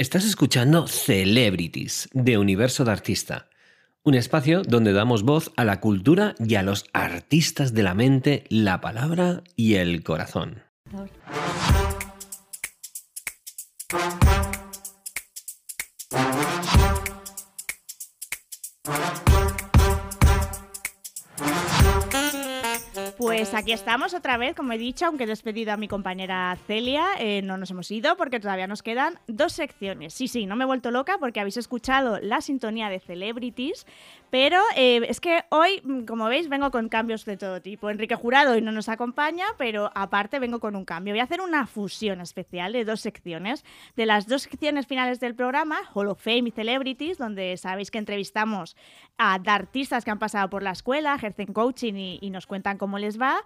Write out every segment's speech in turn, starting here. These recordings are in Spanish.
Estás escuchando Celebrities de Universo de Artista, un espacio donde damos voz a la cultura y a los artistas de la mente, la palabra y el corazón. Aquí estamos otra vez, como he dicho, aunque he despedido a mi compañera Celia, eh, no nos hemos ido porque todavía nos quedan dos secciones. Sí, sí, no me he vuelto loca porque habéis escuchado la sintonía de Celebrities, pero eh, es que hoy, mm, como veis, vengo con cambios de todo tipo. Enrique Jurado hoy no nos acompaña, pero aparte vengo con un cambio. Voy a hacer una fusión especial de dos secciones. De las dos secciones finales del programa, Hall of Fame y Celebrities, donde sabéis que entrevistamos a artistas que han pasado por la escuela, ejercen coaching y, y nos cuentan cómo les va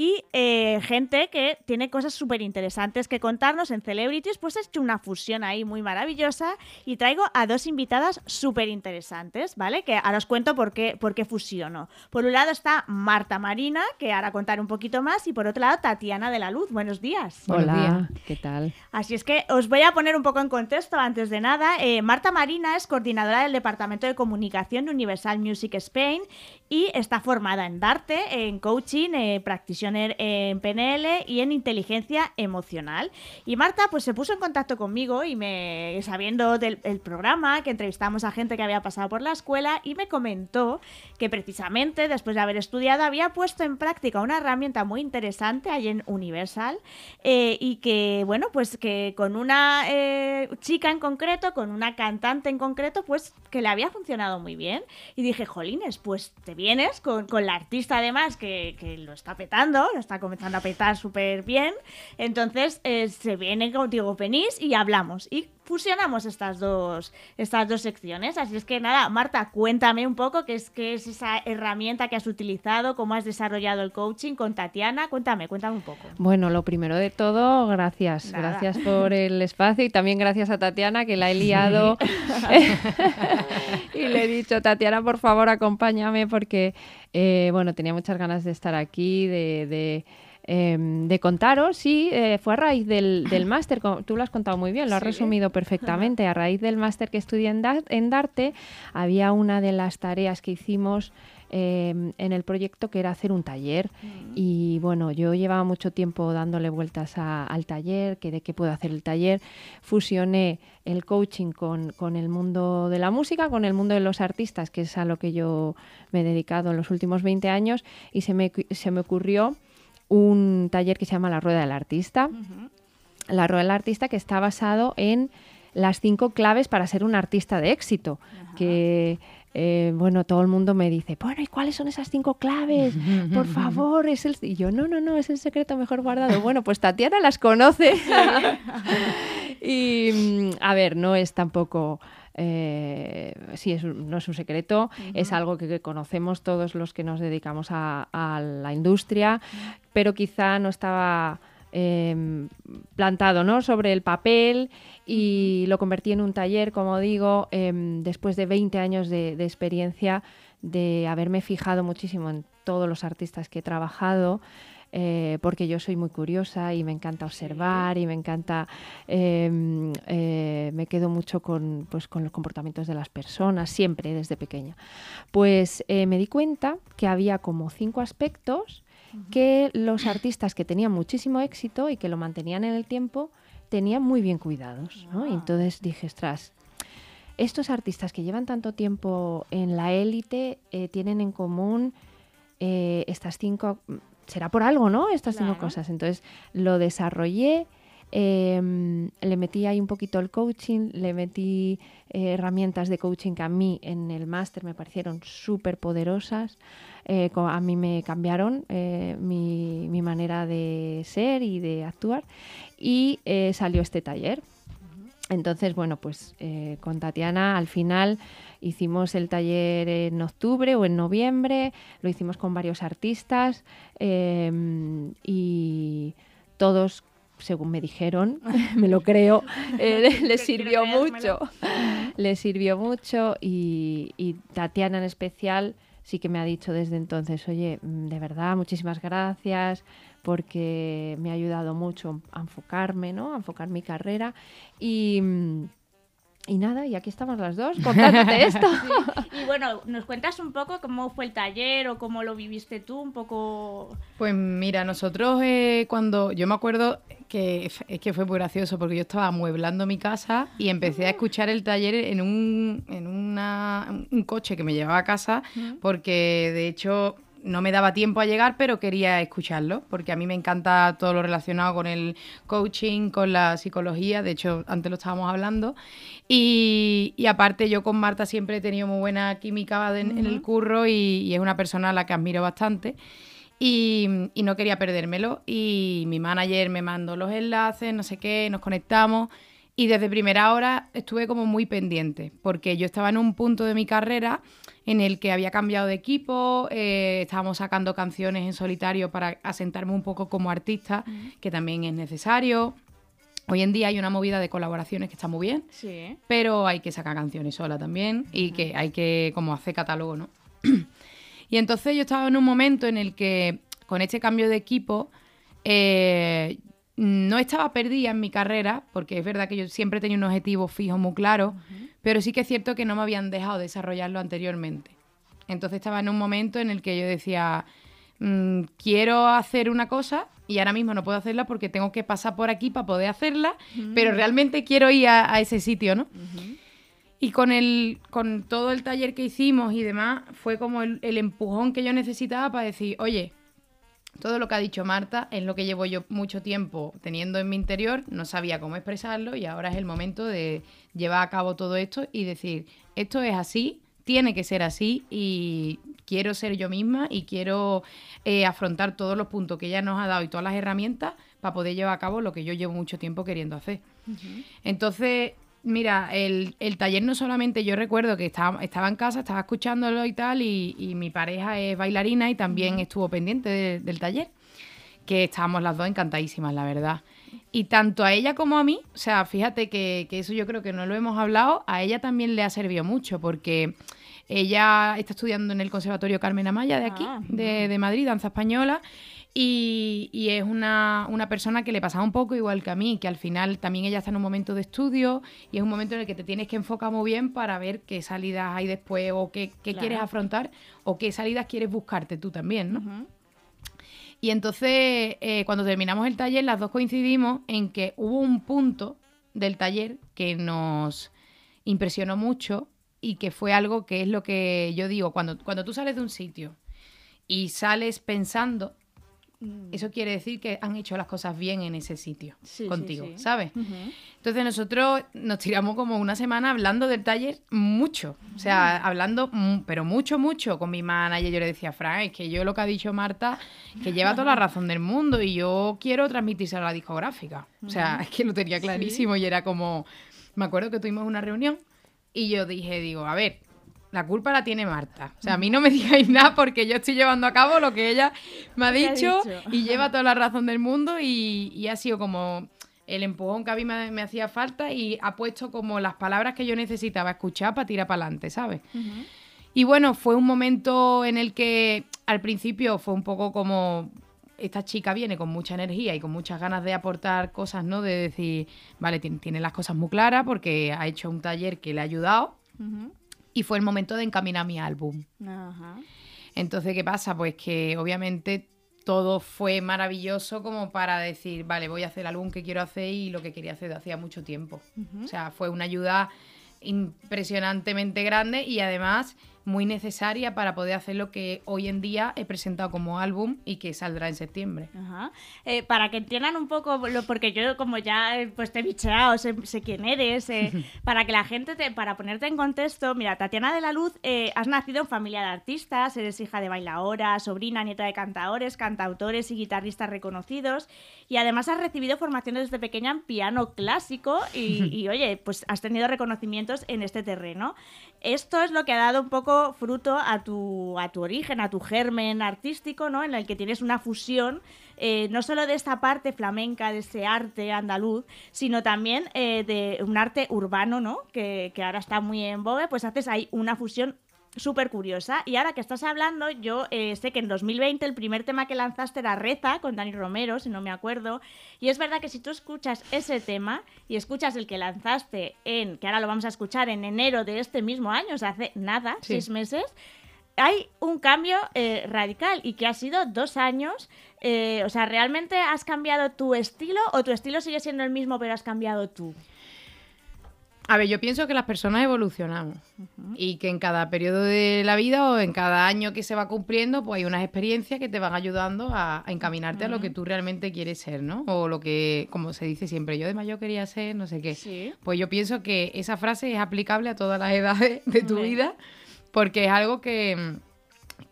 y eh, gente que tiene cosas súper interesantes que contarnos en Celebrities, pues he hecho una fusión ahí muy maravillosa y traigo a dos invitadas súper interesantes, ¿vale? Que ahora os cuento por qué, por qué fusiono. Por un lado está Marta Marina, que ahora contaré un poquito más, y por otro lado Tatiana de la Luz. Buenos días. Hola, ¿qué tal? Así es que os voy a poner un poco en contexto antes de nada. Eh, Marta Marina es coordinadora del Departamento de Comunicación de Universal Music Spain y está formada en Darte, en coaching, eh, practitioner en PNL y en inteligencia emocional. Y Marta pues se puso en contacto conmigo y me sabiendo del programa, que entrevistamos a gente que había pasado por la escuela y me comentó que precisamente después de haber estudiado había puesto en práctica una herramienta muy interesante ahí en Universal eh, y que bueno pues que con una eh, chica en concreto, con una cantante en concreto, pues que le había funcionado muy bien. Y dije, jolines, pues te vienes con, la artista además que, que, lo está petando, lo está comenzando a petar súper bien. Entonces eh, se viene contigo, venís y hablamos. Y fusionamos estas dos, estas dos secciones. Así es que nada, Marta, cuéntame un poco qué es, qué es esa herramienta que has utilizado, cómo has desarrollado el coaching con Tatiana. Cuéntame, cuéntame un poco. Bueno, lo primero de todo, gracias. Gracias por el espacio y también gracias a Tatiana que la he liado. y le he dicho, Tatiana, por favor, acompáñame porque, eh, bueno, tenía muchas ganas de estar aquí, de Em, de contaros, sí, eh, fue a raíz del, del máster, tú lo has contado muy bien, lo has resumido perfectamente, a raíz del máster que estudié en, en, Darte, había una de las tareas que hicimos em, en el proyecto que era hacer un taller mm. y bueno, yo llevaba mucho tiempo dándole vueltas al taller, que de qué puedo hacer el taller, fusioné el coaching con, con, el mundo de la música, con el mundo de los artistas, que es a lo que yo me he dedicado en los últimos 20 años y se me, se me ocurrió un taller que se llama La Rueda del Artista. La Rueda del Artista que está basado en las cinco claves para ser un artista de éxito. Que, eh, bueno, todo el mundo me dice, bueno, ¿y cuáles son esas cinco claves? Por favor, es el... Y yo, no, no, no, es el secreto mejor guardado. Bueno, pues Tatiana las conoce. y, mm, a ver, no es tampoco eh, sí, es, no es un secreto, es algo que, conocemos todos los que nos dedicamos a, la industria, pero quizá no estaba em, plantado ¿no? sobre el papel y lo convertí en un taller, como digo, em, después de 20 años de, de experiencia, de haberme fijado muchísimo en todos los artistas que he trabajado. Eh, porque yo soy muy curiosa y me encanta observar y me encanta, em, eh, me quedo mucho con, pues, con los comportamientos de las personas, siempre desde pequeña. Pues eh, me di cuenta que había como cinco aspectos que los artistas que tenían muchísimo éxito y que lo mantenían en el tiempo tenían muy bien cuidados. Y entonces dije, ostras, estos artistas que llevan tanto tiempo en la élite tienen en común estas cinco será por algo, ¿no? Estas cinco cosas. Entonces lo desarrollé, em, le metí ahí un poquito el coaching, le metí eh, herramientas de coaching que a mí en el máster me parecieron súper poderosas. Eh, a mí me cambiaron eh, mi, mi, manera de ser y de actuar y salió este taller. Entonces, bueno, pues con Tatiana al final Hicimos el taller en octubre o en noviembre, lo hicimos con varios artistas em, y todos según me dijeron, me lo creo, eh, les sirvió mucho. Les sirvió mucho y, y, Tatiana en especial sí que me ha dicho desde entonces, oye, mm, de verdad, muchísimas gracias porque me ha ayudado mucho a enfocarme, ¿no? A enfocar mi carrera y, mm, y nada, y aquí estamos las dos contándote esto. Y bueno, ¿nos cuentas un poco cómo fue el taller o cómo lo viviste tú? Un poco. Pues mira, nosotros eh, cuando. Yo me acuerdo que es que fue muy gracioso porque yo estaba amueblando mi casa y empecé a escuchar el taller en un, en una, un coche que me llevaba a casa porque de hecho no me daba tiempo a llegar, pero quería escucharlo, porque a mí me encanta todo lo relacionado con el coaching, con la psicología, de hecho antes lo estábamos hablando, y, aparte yo con Marta siempre he tenido muy buena química en, el curro y, es una persona a la que admiro bastante. Y, y, no quería perdérmelo. Y mi manager me mandó los enlaces, no sé qué, nos conectamos. Y desde primera hora estuve como muy pendiente, porque yo estaba en un punto de mi carrera en el que había cambiado de equipo, eh, estábamos sacando canciones en solitario para asentarme un poco como artista, que también es necesario. Hoy en día hay una movida de colaboraciones que está muy bien, pero hay que sacar canciones sola también y que hay que como hacer catálogo, ¿no? y entonces yo estaba en un momento en el que con este cambio de equipo eh, no estaba perdida en mi carrera, porque es verdad que yo siempre tenía un objetivo fijo muy claro, pero sí que es cierto que no me habían dejado desarrollarlo anteriormente. Entonces estaba en un momento en el que yo decía, mm, quiero hacer una cosa y ahora mismo no puedo hacerla porque tengo que pasar por aquí para poder hacerla, pero realmente quiero ir a, ese sitio, ¿no? Y con, el, con todo el taller que hicimos y demás, fue como el empujón que yo necesitaba para decir, oye, todo lo que ha dicho Marta es lo que llevo yo mucho tiempo teniendo en mi interior, no sabía cómo expresarlo y ahora es el momento de llevar a cabo todo esto y decir, esto es así, tiene que ser así y quiero ser yo misma y quiero eh, afrontar todos los puntos que ella nos ha dado y todas las herramientas para poder llevar a cabo lo que yo llevo mucho tiempo queriendo hacer. Entonces, Mira, el, taller no solamente, yo recuerdo que estaba, estaba en casa, estaba escuchándolo y tal, y, mi pareja es bailarina y también estuvo pendiente del taller, que estábamos las dos encantadísimas, la verdad. Y tanto a ella como a mí, o sea, fíjate que, eso yo creo que no lo hemos hablado, a ella también le ha servido mucho, porque ella está estudiando en el Conservatorio Carmen Amaya de aquí, ah, de, de Madrid, danza española, y, es una, persona que le pasa un poco igual que a mí, que al final también ella está en un momento de estudio y es un momento en el que te tienes que enfocar muy bien para ver qué salidas hay después o qué, quieres afrontar o qué salidas quieres buscarte tú también, ¿no? Y entonces, eh, cuando terminamos el taller, las dos coincidimos en que hubo un punto del taller que nos impresionó mucho y que fue algo que es lo que yo digo, cuando, cuando tú sales de un sitio y sales pensando Mm. Eso quiere decir que han hecho las cosas bien en ese sitio contigo, ¿sabes? Entonces nosotros nos tiramos como una semana hablando del taller mucho, o sea, hablando, pero mucho, mucho con mi manager. Yo le decía, Fran, es que yo lo que ha dicho Marta, que lleva toda la razón del mundo y yo quiero transmitirse a la discográfica. O sea, es que lo tenía clarísimo y era como, me acuerdo que tuvimos una reunión y yo dije, digo, a ver, la culpa la tiene Marta. O sea, a mí no me digáis nada porque yo estoy llevando a cabo lo que ella me ha dicho, y lleva toda la razón del mundo y, ha sido como el empujón que a mí me, hacía falta y ha puesto como las palabras que yo necesitaba escuchar para tirar para adelante, ¿sabes? Y bueno, fue un momento en el que al principio fue un poco como esta chica viene con mucha energía y con muchas ganas de aportar cosas, ¿no? De decir, vale, tiene, las cosas muy claras porque ha hecho un taller que le ha ayudado y fue el momento de encaminar mi álbum. Entonces, ¿qué pasa? Pues que obviamente todo fue maravilloso como para decir, vale, voy a hacer el álbum que quiero hacer y lo que quería hacer de hacía mucho tiempo. O sea, fue una ayuda impresionantemente grande y además muy necesaria para poder hacer lo que hoy en día he presentado como álbum y que saldrá en septiembre. Eh, para que entiendan un poco, lo, porque yo como ya pues te he bicheado, sé, quién eres, eh, para que la gente, te, para ponerte en contexto, mira, Tatiana de la Luz, eh, has nacido en familia de artistas, eres hija de bailaora, sobrina, nieta de cantadores, cantautores y guitarristas reconocidos y además has recibido formaciones desde pequeña en piano clásico y, y oye, pues has tenido reconocimientos en este terreno. Esto es lo que ha dado un poco fruto a tu, a tu origen, a tu germen artístico, ¿no? En el que tienes una fusión eh, no solo de esta parte flamenca, de ese arte andaluz, sino también eh, de un arte urbano, ¿no? Que, ahora está muy en boga, pues haces ahí una fusión súper curiosa. Y ahora que estás hablando, yo eh, sé que en 2020 el primer tema que lanzaste era Reza con Dani Romero, si no me acuerdo. Y es verdad que si tú escuchas ese tema y escuchas el que lanzaste en, que ahora lo vamos a escuchar en enero de este mismo año, o sea, hace nada, Sí. seis meses, hay un cambio eh, radical y que ha sido dos años. Eh, o sea, ¿realmente has cambiado tu estilo o tu estilo sigue siendo el mismo pero has cambiado tú? A ver, yo pienso que las personas evolucionamos y que en cada periodo de la vida o en cada año que se va cumpliendo, pues hay unas experiencias que te van ayudando a, a encaminarte a lo que tú realmente quieres ser, ¿no? O lo que, como se dice siempre, yo de mayor quería ser, no sé qué. Sí. Pues yo pienso que esa frase es aplicable a todas las edades de tu vida porque es algo que,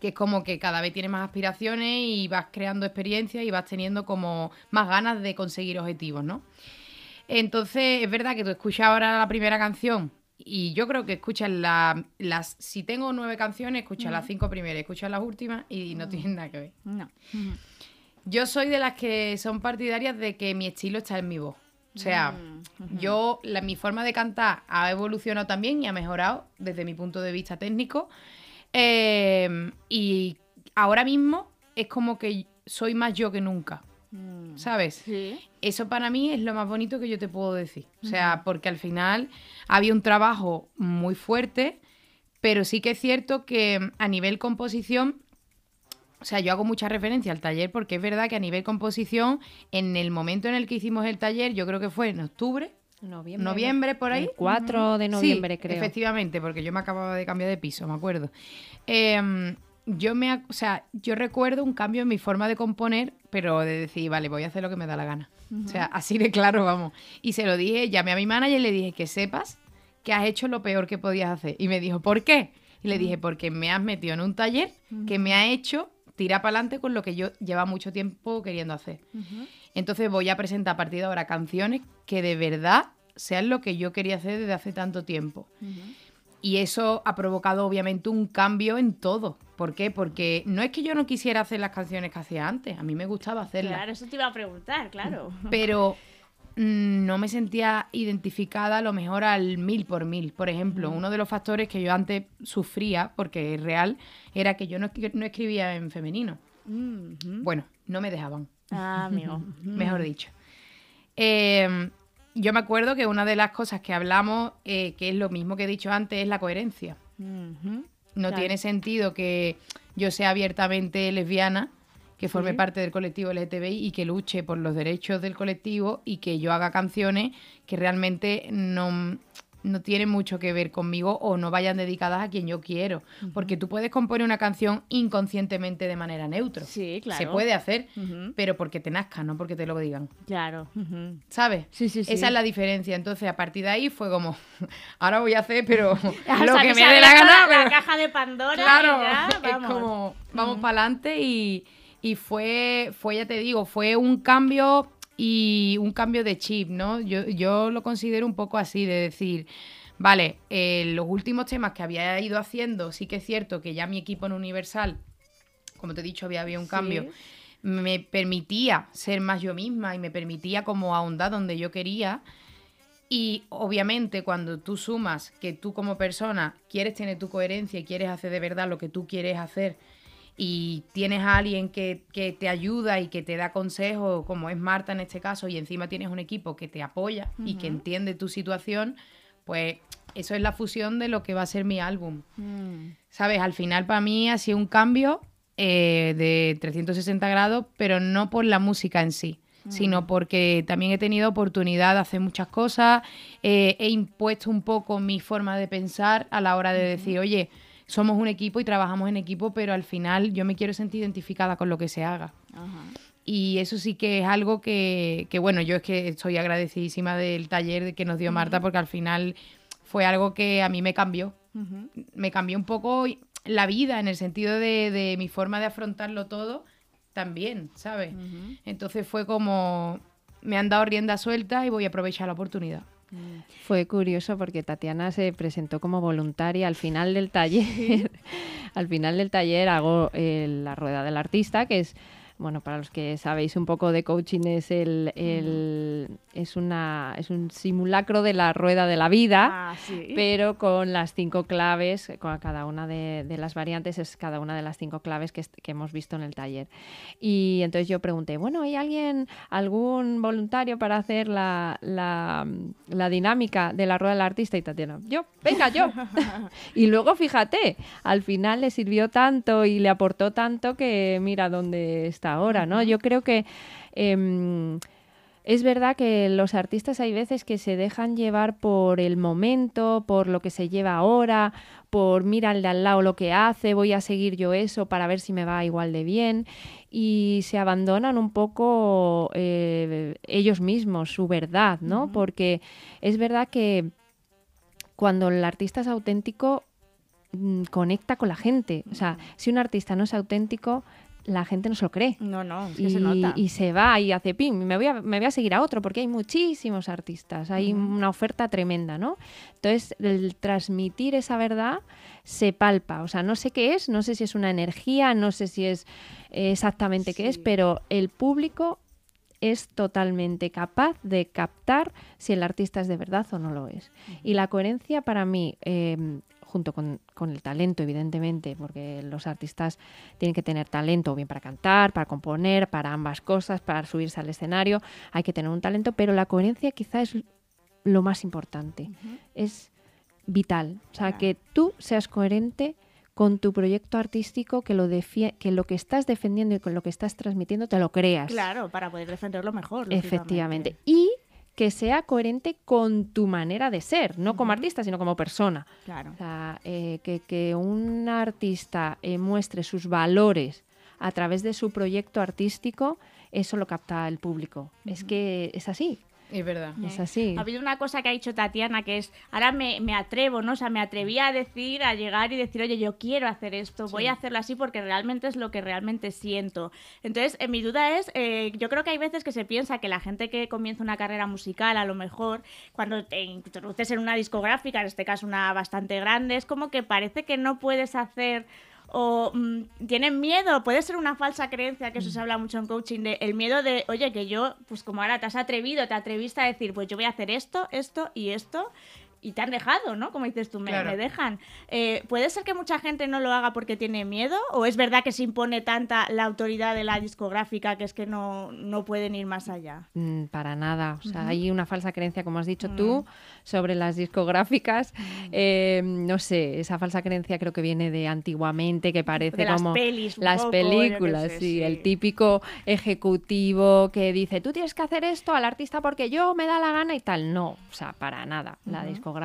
que es como que cada vez tienes más aspiraciones y vas creando experiencias y vas teniendo como más ganas de conseguir objetivos, ¿no? Entonces, es verdad que tú escuchas ahora la primera canción y yo creo que escuchas la- las... Si tengo nueve canciones, escuchas las cinco primeras, escuchas las últimas y no tienen nada que ver. No. Yo soy de las que son partidarias de que mi estilo está en mi voz. O sea, yo, la, mi forma de cantar ha evolucionado también y ha mejorado desde mi punto de vista técnico. Eh, y ahora mismo es como que soy más yo que nunca, ¿sabes? Sí. Eso para mí es lo más bonito que yo te puedo decir. O sea, porque al final había un trabajo muy fuerte, pero sí que es cierto que mm, a nivel composición, o sea, yo hago mucha referencia al taller porque es verdad que a nivel composición, en el momento en el que hicimos el taller, yo creo que fue en octubre, Noviembre, noviembre por ahí. El 4 de noviembre, Sí, creo. Efectivamente, porque yo me acababa de cambiar de piso, me acuerdo. Em, yo me, o sea, yo recuerdo un cambio en mi forma de componer, pero de decir, vale, voy a hacer lo que me da la gana. O sea, así de claro, vamos. Y se lo dije, llamé a mi manager y le dije que sepas que has hecho lo peor que podías hacer. Y me dijo, ¿por qué? Y le dije, porque me has metido en un taller que me ha hecho tirar para adelante con lo que yo lleva mucho tiempo queriendo hacer. Entonces voy a presentar a partir de ahora canciones que de verdad sean lo que yo quería hacer desde hace tanto tiempo. Y eso ha provocado obviamente un cambio en todo. ¿Por qué? Porque no es que yo no quisiera hacer las canciones que hacía antes, a mí me gustaba hacerlas, Claro, eso te iba a preguntar, claro. pero mm, no me sentía identificada a lo mejor al mil por mil. Por ejemplo, uno de los factores que yo antes sufría, porque es real, era que yo no, escri- no escribía en femenino. Bueno, no me dejaban Ah, amigo. mejor dicho. Eh, yo me acuerdo que una de las cosas que hablamos, eh, que es lo mismo que he dicho antes, es la coherencia. No Claro. tiene sentido que yo sea abiertamente lesbiana, que forme Sí. parte del colectivo LGTBI y que luche por los derechos del colectivo y que yo haga canciones que realmente no, no tienen mucho que ver conmigo o no vayan dedicadas a quien yo quiero. Porque tú puedes componer una canción inconscientemente de manera neutra. Sí, claro. Se puede hacer, pero porque te nazca, no porque te lo digan. Claro. ¿Sabes? Sí, sí, sí. Esa es la diferencia. Entonces, a partir de ahí fue como, ahora voy a hacer, pero lo sea, que me dé la gana. La pero- caja de Pandora. Claro, y ya, es vamos. como, vamos para adelante y, y fue, fue, ya te digo, fue un cambio y un cambio de chip, ¿no? Yo, yo lo considero un poco así, de decir, vale, eh, los últimos temas que había ido haciendo, sí que es cierto que ya mi equipo en Universal, como te he dicho, había, había un Sí. cambio, me permitía ser más yo misma y me permitía como ahondar donde yo quería. Y obviamente cuando tú sumas que tú como persona quieres tener tu coherencia y quieres hacer de verdad lo que tú quieres hacer y tienes a alguien que, que te ayuda y que te da consejos, como es Marta en este caso, y encima tienes un equipo que te apoya y que entiende tu situación, pues eso es la fusión de lo que va a ser mi álbum. Mm. ¿Sabes? Al final para mí ha sido un cambio eh, de 360 grados, pero no por la música en sí, sino porque también he tenido oportunidad de hacer muchas cosas, eh, he impuesto un poco mi forma de pensar a la hora de decir, oye, somos un equipo y trabajamos en equipo, pero al final yo me quiero sentir identificada con lo que se haga. Ajá. Y eso sí que es algo que, que, bueno, yo es que estoy agradecidísima del taller que nos dio Marta, porque al final fue algo que a mí me cambió me cambió un poco la vida en el sentido de, de mi forma de afrontarlo todo también, ¿sabes? Entonces fue como, me han dado rienda suelta y voy a aprovechar la oportunidad. Fue curioso porque Tatiana se presentó como voluntaria al final del taller. al final del taller hago eh, la rueda del artista, que es bueno, para los que sabéis un poco de coaching, es el, el es una es un simulacro de la rueda de la vida, Ah, sí. pero con las cinco claves, con cada una de, de las variantes es cada una de las cinco claves que, que hemos visto en el taller. Y entonces yo pregunté, bueno, ¿hay alguien, algún voluntario para hacer la, la, la dinámica de la rueda del artista? Y Tatiana, yo, venga, yo. y luego fíjate, al final le sirvió tanto y le aportó tanto que mira dónde está ahora, ¿no? Yo creo que... em, es verdad que los artistas hay veces que se dejan llevar por el momento, por lo que se lleva ahora, por mira al de al lado lo que hace, voy a seguir yo eso para ver si me va igual de bien y se abandonan un poco eh, ellos mismos, su verdad, ¿no? Porque es verdad que cuando el artista es auténtico mm, conecta con la gente. O sea, si un artista no es auténtico, la gente no se lo cree. No, no, es que y, se nota. y se va y hace pim, me voy, a, me voy a seguir a otro porque hay muchísimos artistas, hay una oferta tremenda, ¿no? Entonces, el transmitir esa verdad se palpa, o sea, no sé qué es, no sé si es una energía, no sé si es exactamente qué es, pero el público es totalmente capaz de captar si el artista es de verdad o no lo es. Y la coherencia para mí, eh, junto con, con el talento, evidentemente, porque los artistas tienen que tener talento, bien para cantar, para componer, para ambas cosas, para subirse al escenario, hay que tener un talento, pero la coherencia quizá es lo más importante, es vital. O sea, Claro. que tú seas coherente con tu proyecto artístico, que lo, que lo que estás defendiendo y con lo que estás transmitiendo te lo creas. Claro, para poder defenderlo mejor. Efectivamente. Y que sea coherente con tu manera de ser, no como artista, sino como persona. Claro. O sea, eh, que, que un artista eh, muestre sus valores a través de su proyecto artístico, eso lo capta el público. Es que es así, Es verdad. es así. Ha habido una cosa que ha dicho Tatiana que es, ahora me, me atrevo, ¿no? O sea, me atreví a decir, a llegar y decir, oye, yo quiero hacer esto, voy a hacerlo así porque realmente es lo que realmente siento. Entonces, eh, mi duda es, eh, yo creo que hay veces que se piensa que la gente que comienza una carrera musical, a lo mejor, cuando te introduces en una discográfica, en este caso una bastante grande, es como que parece que no puedes hacer o mm, tienen miedo, puede ser una falsa creencia, que eso se habla mucho en coaching, de el miedo de, oye, que yo, pues como ahora te has atrevido, te atreviste a decir, pues yo voy a hacer esto, esto y esto, y te han dejado, ¿no? Como dices tú, me, Claro. me dejan. Eh, ¿Puede ser que mucha gente no lo haga porque tiene miedo? ¿O es verdad que se impone tanta la autoridad de la discográfica que es que no, no pueden ir más allá? Mm, Para nada. O sea, hay una falsa creencia, como has dicho tú, sobre las discográficas. Eh, no sé, esa falsa creencia creo que viene de antiguamente, que parece De las como pelis un las poco, películas, sé, sí, sí. el típico ejecutivo que dice, tú tienes que hacer esto al artista porque yo me da la gana y tal. No, o sea, para nada. La discográfica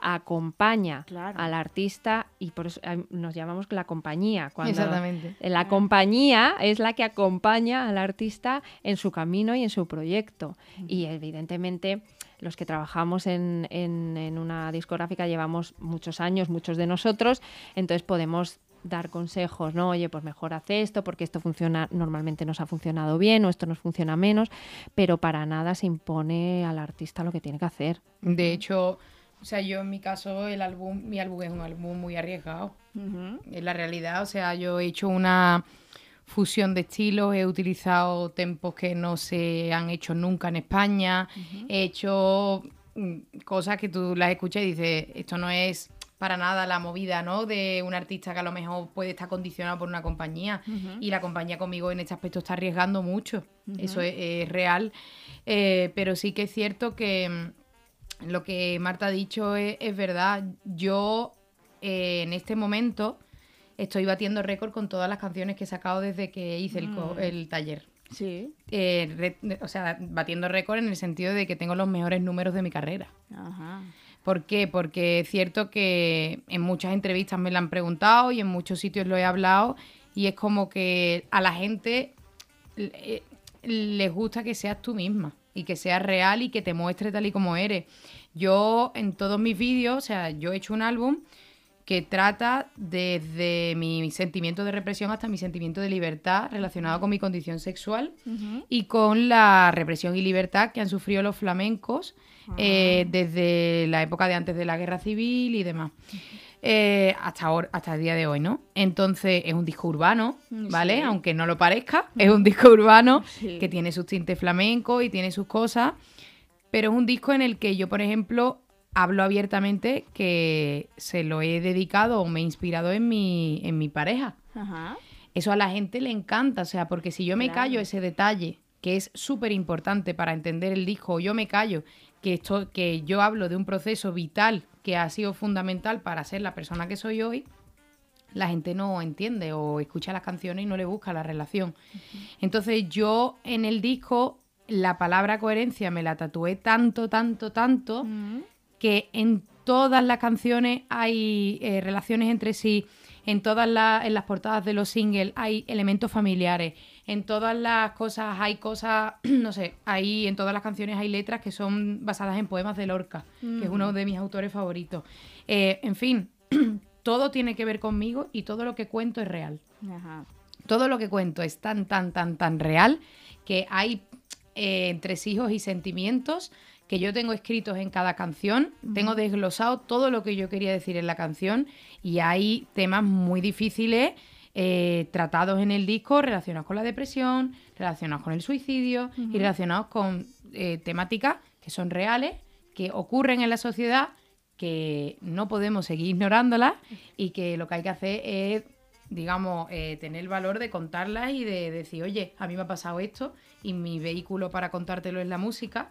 acompaña Claro. al artista y por eso eh, nos llamamos la compañía. Cuando Exactamente. la compañía es la que acompaña al artista en su camino y en su proyecto. Y evidentemente los que trabajamos en, en- en una discográfica llevamos muchos años, muchos de nosotros, entonces podemos dar consejos, ¿no? Oye, pues mejor haz esto porque esto funciona, normalmente nos ha funcionado bien o esto nos funciona menos, pero para nada se impone al artista lo que tiene que hacer. De hecho, o sea, yo en mi caso, el álbum, mi álbum es un álbum muy arriesgado. Ujú. En la realidad, o sea, yo he hecho una fusión de estilos, he utilizado tempos que no se han hecho nunca en España, he hecho mm, cosas que tú las escuchas y dices, esto no es para nada la movida, ¿no? De un artista que a lo mejor puede estar condicionado por una compañía y la compañía conmigo en este aspecto está arriesgando mucho, eso es, es real, Eh, pero sí que es cierto que mm, lo que Marta ha dicho es, es verdad. Yo eh, en este momento estoy batiendo récord con todas las canciones que he sacado desde que hice el, co- el taller. Sí. Eh, re- o sea, batiendo récord en el sentido de que tengo los mejores números de mi carrera. Ajá. ¿Por qué? Porque es cierto que en muchas entrevistas me lo han preguntado y en muchos sitios lo he hablado y es como que a la gente eh, les gusta que seas tú misma y que seas real y que te muestres tal y como eres. Yo en todos mis vídeos, o sea, yo he hecho un álbum que trata desde mi sentimiento de represión hasta mi sentimiento de libertad relacionado con mi condición sexual y con la represión y libertad que han sufrido los flamencos eh, desde la época de antes de la guerra civil y demás. eh, hasta, ahora, hasta el día de hoy, ¿no? Entonces es un disco urbano, ¿vale? Sí. Aunque no lo parezca, es un disco urbano Sí. que tiene sus tintes flamencos y tiene sus cosas, pero es un disco en el que yo, por ejemplo, hablo abiertamente que se lo he dedicado o me he inspirado en mi, en mi pareja. Ajá. Eso a la gente le encanta, o sea, porque si yo me Claro. callo ese detalle, que es súper importante para entender el disco, o yo me callo que, esto, que yo hablo de un proceso vital que ha sido fundamental para ser la persona que soy hoy, la gente no entiende o escucha las canciones y no le busca la relación. Entonces yo en el disco la palabra coherencia me la tatué tanto, tanto, tanto Mm. Que en todas las canciones hay eh, relaciones entre sí, en todas las, en las portadas de los singles hay elementos familiares, en todas las cosas hay cosas, no sé, hay en todas las canciones hay letras que son basadas en poemas de Lorca, que es uno de mis autores favoritos. Eh, en fin, todo tiene que ver conmigo y todo lo que cuento es real Ajá. todo lo que cuento es tan, tan, tan, tan real que hay eh, entresijos y sentimientos que yo tengo escritos en cada canción. Tengo desglosado todo lo que yo quería decir en la canción y hay temas muy difíciles eh, tratados en el disco relacionados con la depresión, relacionados con el suicidio y relacionados con eh, temáticas que son reales, que ocurren en la sociedad, que no podemos seguir ignorándolas y que lo que hay que hacer es digamos, eh, tener el valor de contarlas y de decir, oye, a mí me ha pasado esto y mi vehículo para contártelo es la música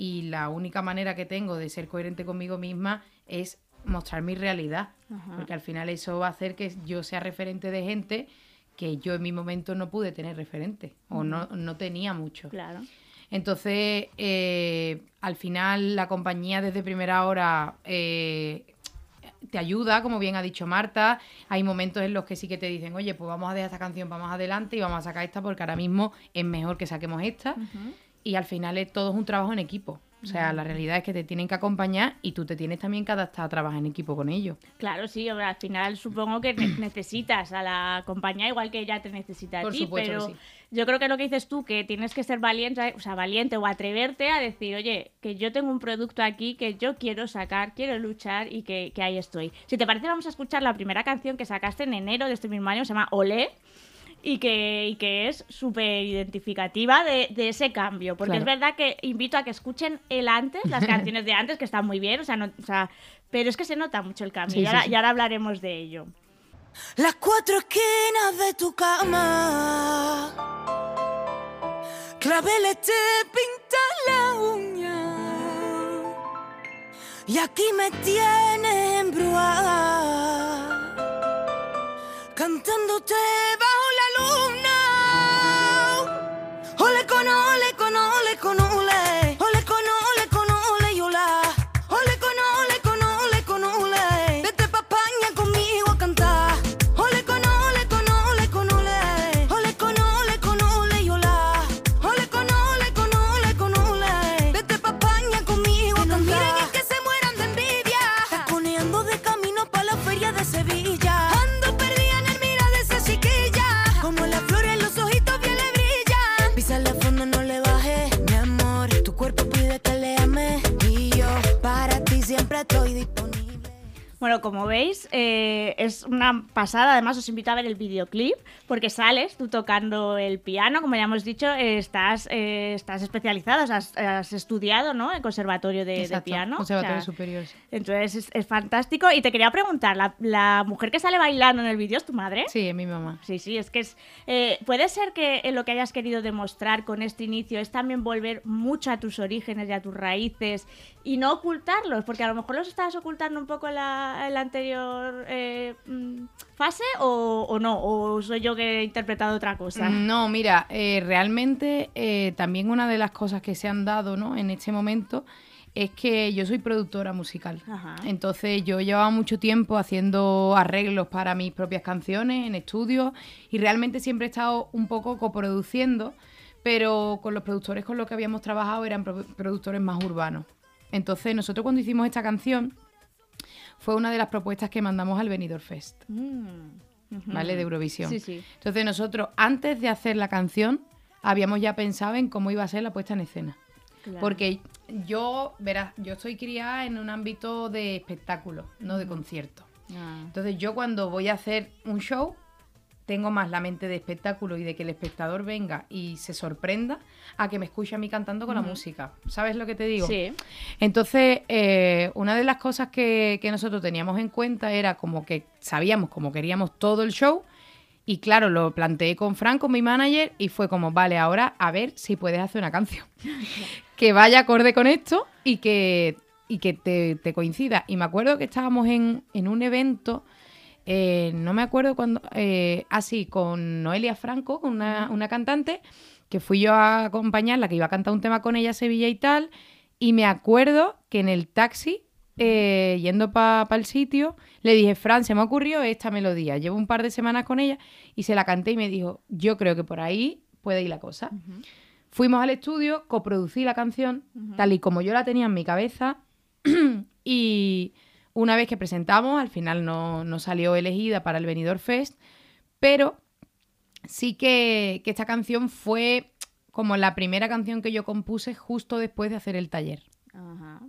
y la única manera que tengo de ser coherente conmigo misma es mostrar mi realidad, Ajá. porque al final eso va a hacer que yo sea referente de gente que yo en mi momento no pude tener referente o no, no tenía mucho. Claro. Entonces, eh, al final, la compañía desde primera hora eh, te ayuda, como bien ha dicho Marta. Hay momentos en los que sí que te dicen, oye, pues vamos a dejar esta canción para más adelante y vamos a sacar esta porque ahora mismo es mejor que saquemos esta. Y al final es todo es un trabajo en equipo. O sea, la realidad es que te tienen que acompañar y tú te tienes también que adaptar a trabajar en equipo con ellos. Claro, sí, al final supongo que ne- necesitas a la compañía igual que ella te necesita a Por ti, supuesto que pero sí. yo creo que lo que dices tú, que tienes que ser valiente, o sea, valiente o atreverte a decir, oye, que yo tengo un producto aquí que yo quiero sacar, quiero luchar y que, que ahí estoy. Si te parece, vamos a escuchar la primera canción que sacaste en enero de este mismo año, se llama Olé. Y que, y que es súper identificativa de, de ese cambio. Porque Claro. es verdad que invito a que escuchen el antes, las canciones de antes, que están muy bien, o sea, no, o sea, pero es que se nota mucho el cambio. Sí, y, ahora, sí. y ahora hablaremos de ello. Las cuatro esquinas de tu cama. Claveles te pintan la uña. Y aquí me tienes embrujada. Cantándote bajo Como veis, eh, es una pasada. Además, os invito a ver el videoclip porque sales tú tocando el piano. Como ya hemos dicho, eh, estás, eh, estás especializado, o sea, has, has estudiado ¿no? el conservatorio de, de Exacto, piano. Conservatorio O sea, Superior. Entonces es, es fantástico. Y te quería preguntar, ¿la, la mujer que sale bailando en el vídeo es tu madre? Sí, es mi mamá. Sí, sí, es que es. eh, puede ser que eh, lo que hayas querido demostrar con este inicio es también volver mucho a tus orígenes y a tus raíces y no ocultarlos, porque a lo mejor los estabas ocultando un poco en la, en la anterior eh, mm, fase o, o no, o soy yo que he interpretado otra cosa. No, mira, eh, realmente eh, también una de las cosas que se han dado ¿no? en este momento es que yo soy productora musical. Ajá. Entonces yo llevaba mucho tiempo haciendo arreglos para mis propias canciones en estudios y realmente siempre he estado un poco coproduciendo, pero con los productores con los que habíamos trabajado eran pro- productores más urbanos. Entonces nosotros cuando hicimos esta canción fue una de las propuestas que mandamos al Benidorm Fest, Mm. ¿vale? De Eurovisión. Sí, sí. Entonces nosotros, antes de hacer la canción, habíamos ya pensado en cómo iba a ser la puesta en escena. claro. Porque yo, verás, yo estoy criada en un ámbito de espectáculo, no de concierto. Ah. Entonces yo cuando voy a hacer un show tengo más la mente de espectáculo y de que el espectador venga y se sorprenda a que me escuche a mí cantando con la música. ¿Sabes lo que te digo? Sí. Entonces, eh, una de las cosas que, que nosotros teníamos en cuenta era como que sabíamos cómo queríamos todo el show. Y claro, lo planteé con Frank, con mi manager, y fue como, vale, ahora a ver si puedes hacer una canción que vaya acorde con esto y que, y que te, te coincida. Y me acuerdo que estábamos en, en un evento, eh, no me acuerdo cuándo, eh, así, con Noelia Franco, con una, una cantante, que fui yo a acompañarla, que iba a cantar un tema con ella a Sevilla y tal, y me acuerdo que en el taxi, eh, yendo para el sitio, le dije, Fran, se me ocurrió esta melodía, llevo un par de semanas con ella, y se la canté y me dijo, yo creo que por ahí puede ir la cosa. Fuimos al estudio, coproducí la canción, tal y como yo la tenía en mi cabeza, y una vez que presentamos, al final no, no salió elegida para el Benidorm Fest, pero sí que, que esta canción fue como la primera canción que yo compuse justo después de hacer el taller. Ajá.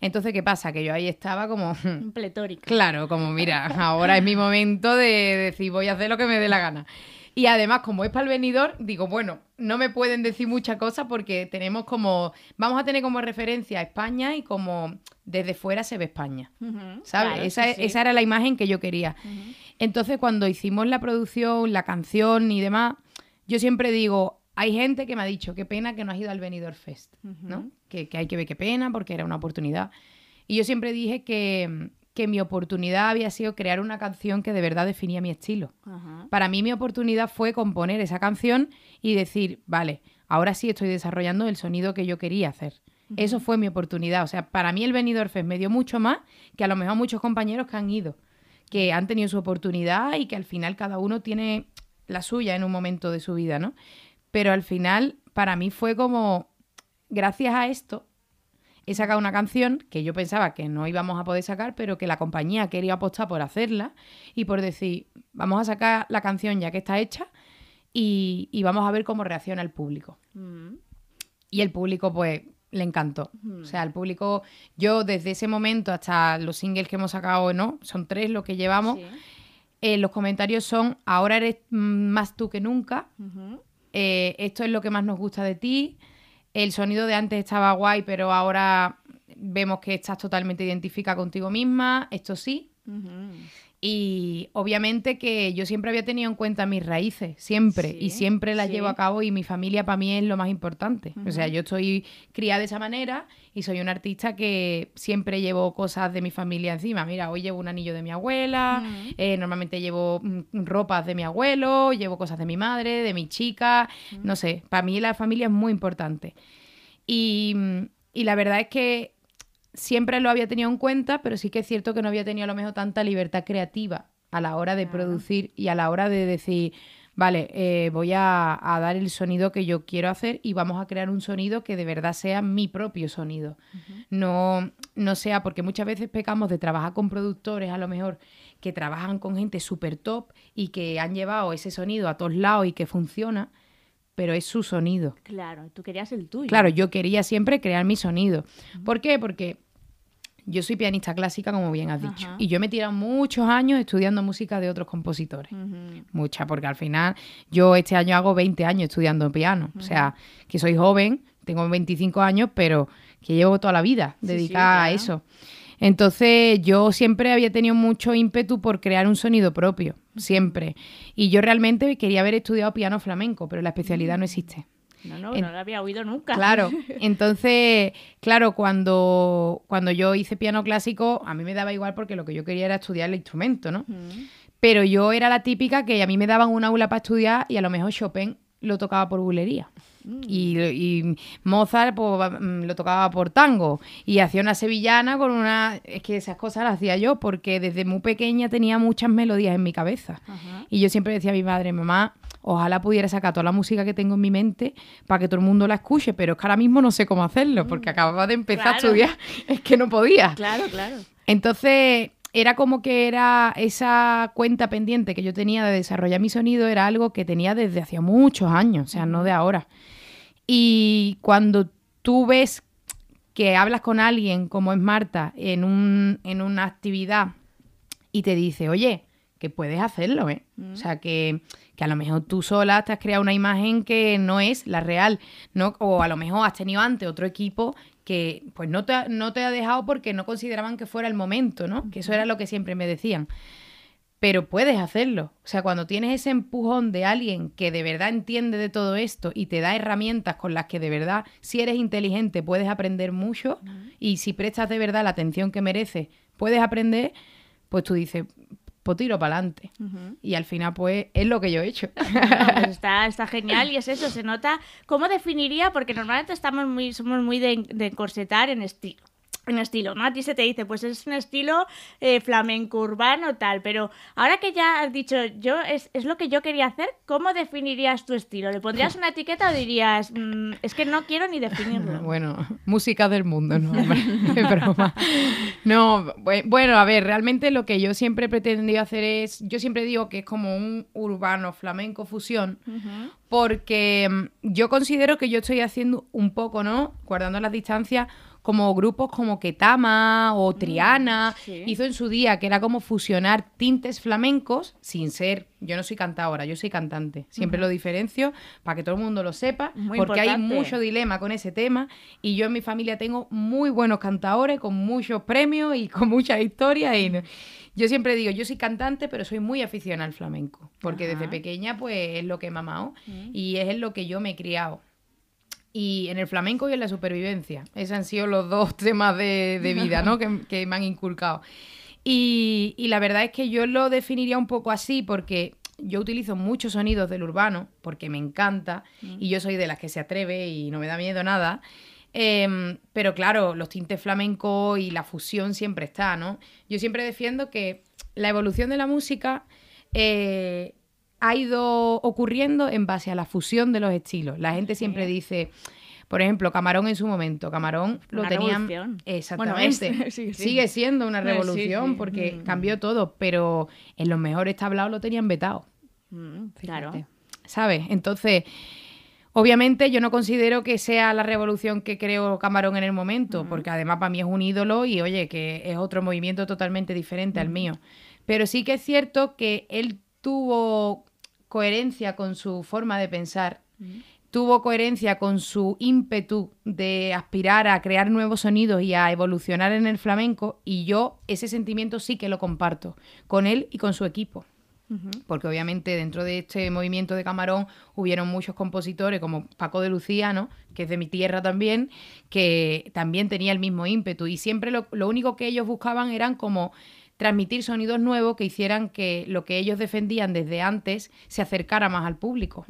Entonces, ¿qué pasa? Que yo ahí estaba como, Un pletórico. claro, como mira, ahora es mi momento de decir voy a hacer lo que me dé la gana. Y además, como es para el venidor, digo, bueno, no me pueden decir muchas cosas porque tenemos como, vamos a tener como referencia a España y como desde fuera se ve España. ¿Sabes? claro, esa, sí, sí. esa era la imagen que yo quería. Entonces, cuando hicimos la producción, la canción y demás, yo siempre digo, hay gente que me ha dicho, qué pena que no has ido al Benidorm Fest, ¿no? Que, que hay que ver qué pena porque era una oportunidad. Y yo siempre dije que, que mi oportunidad había sido crear una canción que de verdad definía mi estilo. Ajá. Para mí mi oportunidad fue componer esa canción y decir, vale, ahora sí estoy desarrollando el sonido que yo quería hacer. Eso fue mi oportunidad. O sea, para mí el Benidorm Fest me dio mucho más que a lo mejor muchos compañeros que han ido, que han tenido su oportunidad y que al final cada uno tiene la suya en un momento de su vida, ¿no? Pero al final, para mí fue como, gracias a esto, he sacado una canción que yo pensaba que no íbamos a poder sacar, pero que la compañía quería apostar por hacerla y por decir, vamos a sacar la canción ya que está hecha y, y vamos a ver cómo reacciona el público. Mm. Y el público, pues, le encantó. O sea, el público, yo desde ese momento hasta los singles que hemos sacado, ¿no? Son tres los que llevamos. Sí. eh, los comentarios son, ahora eres mm, más tú que nunca. Eh, esto es lo que más nos gusta de ti. El sonido de antes estaba guay, pero ahora vemos que estás totalmente identificada contigo misma. Esto sí. Y obviamente que yo siempre había tenido en cuenta mis raíces, siempre, Sí, y siempre las sí. llevo a cabo y mi familia para mí es lo más importante. O sea, yo estoy criada de esa manera y soy una artista que siempre llevo cosas de mi familia encima. Mira, hoy llevo un anillo de mi abuela, eh, normalmente llevo mm, ropas de mi abuelo, llevo cosas de mi madre, de mi chica, no sé, para mí la familia es muy importante. Y, mm, y la verdad es que siempre lo había tenido en cuenta, pero sí que es cierto que no había tenido a lo mejor tanta libertad creativa a la hora de producir y a la hora de decir, vale, eh, voy a, a dar el sonido que yo quiero hacer y vamos a crear un sonido que de verdad sea mi propio sonido. No, no sea, porque muchas veces pecamos de trabajar con productores a lo mejor que trabajan con gente súper top y que han llevado ese sonido a todos lados y que funciona, pero es su sonido. Claro, tú querías el tuyo. Claro, yo quería siempre crear mi sonido. ¿Por qué? Porque yo soy pianista clásica, como bien has dicho. Ajá. Y yo me he tirado muchos años estudiando música de otros compositores. Mucha, porque al final yo este año hago 20 años estudiando piano. O sea, que soy joven, tengo 25 años, pero que llevo toda la vida Sí, sí, dedicada a eso. Entonces yo siempre había tenido mucho ímpetu por crear un sonido propio, siempre. Y yo realmente quería haber estudiado piano flamenco, pero la especialidad no existe. No, no, En- no lo había oído nunca. Claro, entonces, claro, cuando, cuando yo hice piano clásico, a mí me daba igual porque lo que yo quería era estudiar el instrumento, ¿no? Pero yo era la típica que a mí me daban un aula para estudiar y a lo mejor Chopin lo tocaba por bulería. Y, y Mozart pues, mm, lo tocaba por tango. Y hacía una sevillana con una... Es que esas cosas las hacía yo porque desde muy pequeña tenía muchas melodías en mi cabeza. Ajá. Y yo siempre decía a mi madre, mamá, ojalá pudiera sacar toda la música que tengo en mi mente para que todo el mundo la escuche, pero es que ahora mismo no sé cómo hacerlo porque acababa de empezar Claro. a estudiar, es que no podía. Claro, claro. Entonces, era como que era esa cuenta pendiente que yo tenía de desarrollar mi sonido, era algo que tenía desde hacía muchos años, o sea, no de ahora. Y cuando tú ves que hablas con alguien como es Marta en, un, en una actividad y te dice, oye, que puedes hacerlo, ¿eh? O sea, que, que a lo mejor tú sola te has creado una imagen que no es la real, ¿no? O a lo mejor has tenido antes otro equipo que pues no te, no te ha dejado porque no consideraban que fuera el momento, ¿no? Que eso era lo que siempre me decían. Pero puedes hacerlo. O sea, cuando tienes ese empujón de alguien que de verdad entiende de todo esto y te da herramientas con las que de verdad, si eres inteligente, puedes aprender mucho y si prestas de verdad la atención que mereces, puedes aprender, pues tú dices, pues tiro para adelante. Y al final, pues es lo que yo he hecho. No, pues está, está genial y es eso, se nota. ¿Cómo definiría? Porque normalmente estamos muy, somos muy de, de corsetar en estilo. En estilo, ¿no? A ti se te dice, pues es un estilo eh, flamenco urbano tal, pero ahora que ya has dicho, yo es, es lo que yo quería hacer, ¿cómo definirías tu estilo? ¿Le pondrías una etiqueta o dirías, "Mm, es que no quiero ni definirlo? Bueno, música del mundo, no, hombre, broma. No, bue- bueno, a ver, realmente lo que yo siempre he pretendido hacer es, yo siempre digo que es como un urbano flamenco fusión, porque mm, yo considero que yo estoy haciendo un poco, ¿no? Guardando las distancias, como grupos como Ketama o Triana, sí. hizo en su día, que era como fusionar tintes flamencos sin ser, yo no soy cantadora, yo soy cantante, siempre lo diferencio para que todo el mundo lo sepa, Muy porque hay mucho dilema con ese tema y yo en mi familia tengo muy buenos cantadores con muchos premios y con muchas historias y yo siempre digo, yo soy cantante, pero soy muy aficionada al flamenco, porque desde pequeña pues es lo que he mamado y es en lo que yo me he criado. Y en el flamenco y en la supervivencia. Esos han sido los dos temas de, de vida, ¿no? que, que me han inculcado. Y, y la verdad es que yo lo definiría un poco así porque yo utilizo muchos sonidos del urbano porque me encanta y yo soy de las que se atreve y no me da miedo nada. Em, pero claro, los tintes flamencos y la fusión siempre está, ¿no? Yo siempre defiendo que la evolución de la música eh, ha ido ocurriendo en base a la fusión de los estilos. La gente siempre dice, por ejemplo, Camarón en su momento, Camarón lo Una tenían revolución. exactamente. Bueno, es- sí, sí. Sigue siendo una revolución sí. porque Mm. cambió todo, pero en los mejores tablados lo tenían vetado. Mm, claro. ¿sabes? Entonces, obviamente yo no considero que sea la revolución que creó Camarón en el momento, porque además para mí es un ídolo y oye, que es otro movimiento totalmente diferente al mío. Pero sí que es cierto que él tuvo coherencia con su forma de pensar, tuvo coherencia con su ímpetu de aspirar a crear nuevos sonidos y a evolucionar en el flamenco y yo ese sentimiento sí que lo comparto con él y con su equipo. Porque obviamente dentro de este movimiento de Camarón hubieron muchos compositores como Paco de Lucía, ¿no? que es de mi tierra también, que también tenía el mismo ímpetu y siempre lo, lo único que ellos buscaban eran como transmitir sonidos nuevos que hicieran que lo que ellos defendían desde antes se acercara más al público.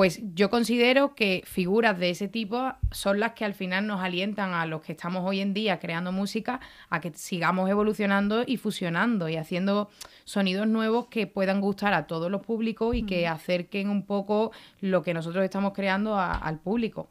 Pues yo considero que figuras de ese tipo son las que al final nos alientan a los que estamos hoy en día creando música a que sigamos evolucionando y fusionando y haciendo sonidos nuevos que puedan gustar a todos los públicos y que acerquen un poco lo que nosotros estamos creando a- al público.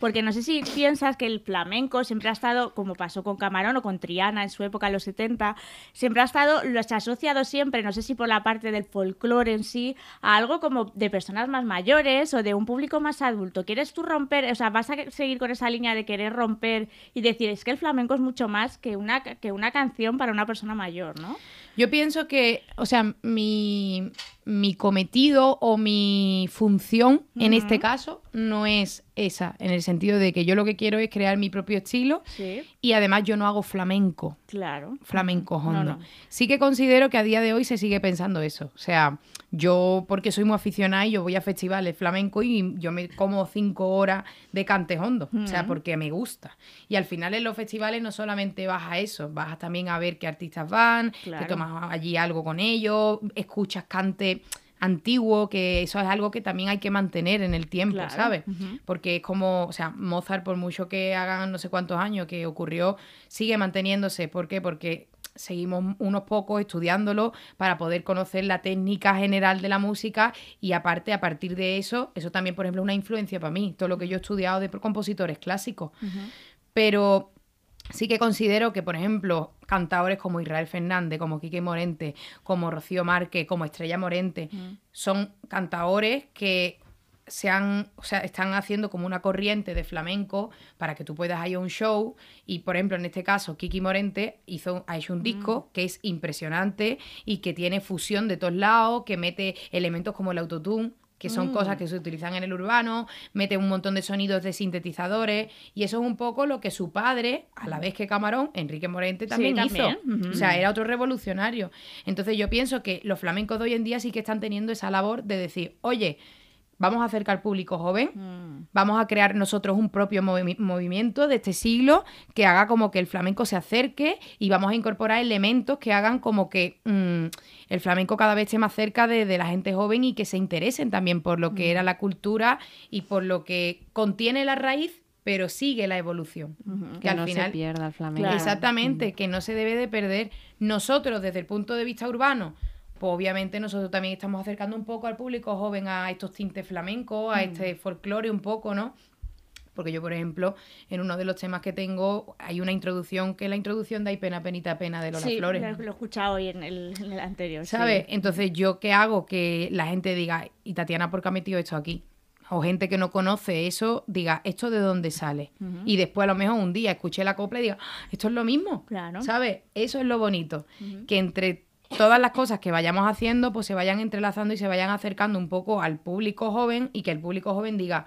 Porque no sé si piensas que el flamenco siempre ha estado, como pasó con Camarón o con Triana en su época, en los 70, siempre ha estado, lo se ha asociado siempre, no sé si por la parte del folclore en sí, a algo como de personas más mayores o de un público más adulto. ¿Quieres tú romper, o sea, vas a seguir con esa línea de querer romper y decir, es que el flamenco es mucho más que una, que una canción para una persona mayor, ¿no? Yo pienso que, o sea, mi, mi cometido o mi función en este caso no es esa, en el sentido de que yo lo que quiero es crear mi propio estilo Sí, y además yo no hago flamenco. claro. flamenco hondo. no. Sí que considero que a día de hoy se sigue pensando eso. O sea, yo porque soy muy aficionada y yo voy a festivales flamenco y yo me como cinco horas de cante hondo. O sea, porque me gusta. Y al final en los festivales no solamente vas a eso, vas también a ver qué artistas van, Claro. Tomas allí algo con ellos, escuchas cante antiguo, que eso es algo que también hay que mantener en el tiempo, Claro. ¿sabes? Porque es como, o sea, Mozart, por mucho que hagan no sé cuántos años que ocurrió, sigue manteniéndose. ¿Por qué? Porque seguimos unos pocos estudiándolo para poder conocer la técnica general de la música y aparte, a partir de eso, eso también, por ejemplo, es una influencia para mí, todo lo que yo he estudiado de compositores clásicos. Pero sí que considero que, por ejemplo, cantadores como Israel Fernández, como Quique Morente, como Rocío Márquez, como Estrella Morente, son cantadores que se han, o sea, están haciendo como una corriente de flamenco para que tú puedas ir a un show. Y por ejemplo, en este caso, Kiki Morente hizo, ha hecho un disco que es impresionante y que tiene fusión de todos lados, que mete elementos como el autotune que son cosas que se utilizan en el urbano, mete un montón de sonidos de sintetizadores, y eso es un poco lo que su padre, a la vez que Camarón, Enrique Morente, también, también. hizo. O sea, era otro revolucionario. Entonces yo pienso que los flamencos de hoy en día sí que están teniendo esa labor de decir, oye, vamos a acercar al público joven, Mm. vamos a crear nosotros un propio movi- movimiento de este siglo que haga como que el flamenco se acerque y vamos a incorporar elementos que hagan como que mm, el flamenco cada vez esté más cerca de, de la gente joven y que se interesen también por lo que era la cultura y por lo que contiene la raíz, pero sigue la evolución. Que, Que al no se final pierda el flamenco. Claro. Exactamente, que no se debe de perder. Nosotros, desde el punto de vista urbano, pues obviamente nosotros también estamos acercando un poco al público joven a estos tintes flamencos, a este folclore un poco, ¿no? Porque yo, por ejemplo, en uno de los temas que tengo, hay una introducción que es la introducción de Ay pena, penita, pena de Lola Sí, Flores. lo, lo he escuchado hoy en el, en el anterior. sí. ¿Sabes? Entonces, ¿yo qué hago? Que la gente diga, ¿y Tatiana por qué ha metido esto aquí? O gente que no conoce eso, diga, ¿esto de dónde sale? Y después a lo mejor un día escuché la copla y diga, "Ah, esto es lo mismo. Claro. ¿Sabes? Eso es lo bonito. Que entre todas las cosas que vayamos haciendo, pues se vayan entrelazando y se vayan acercando un poco al público joven y que el público joven diga,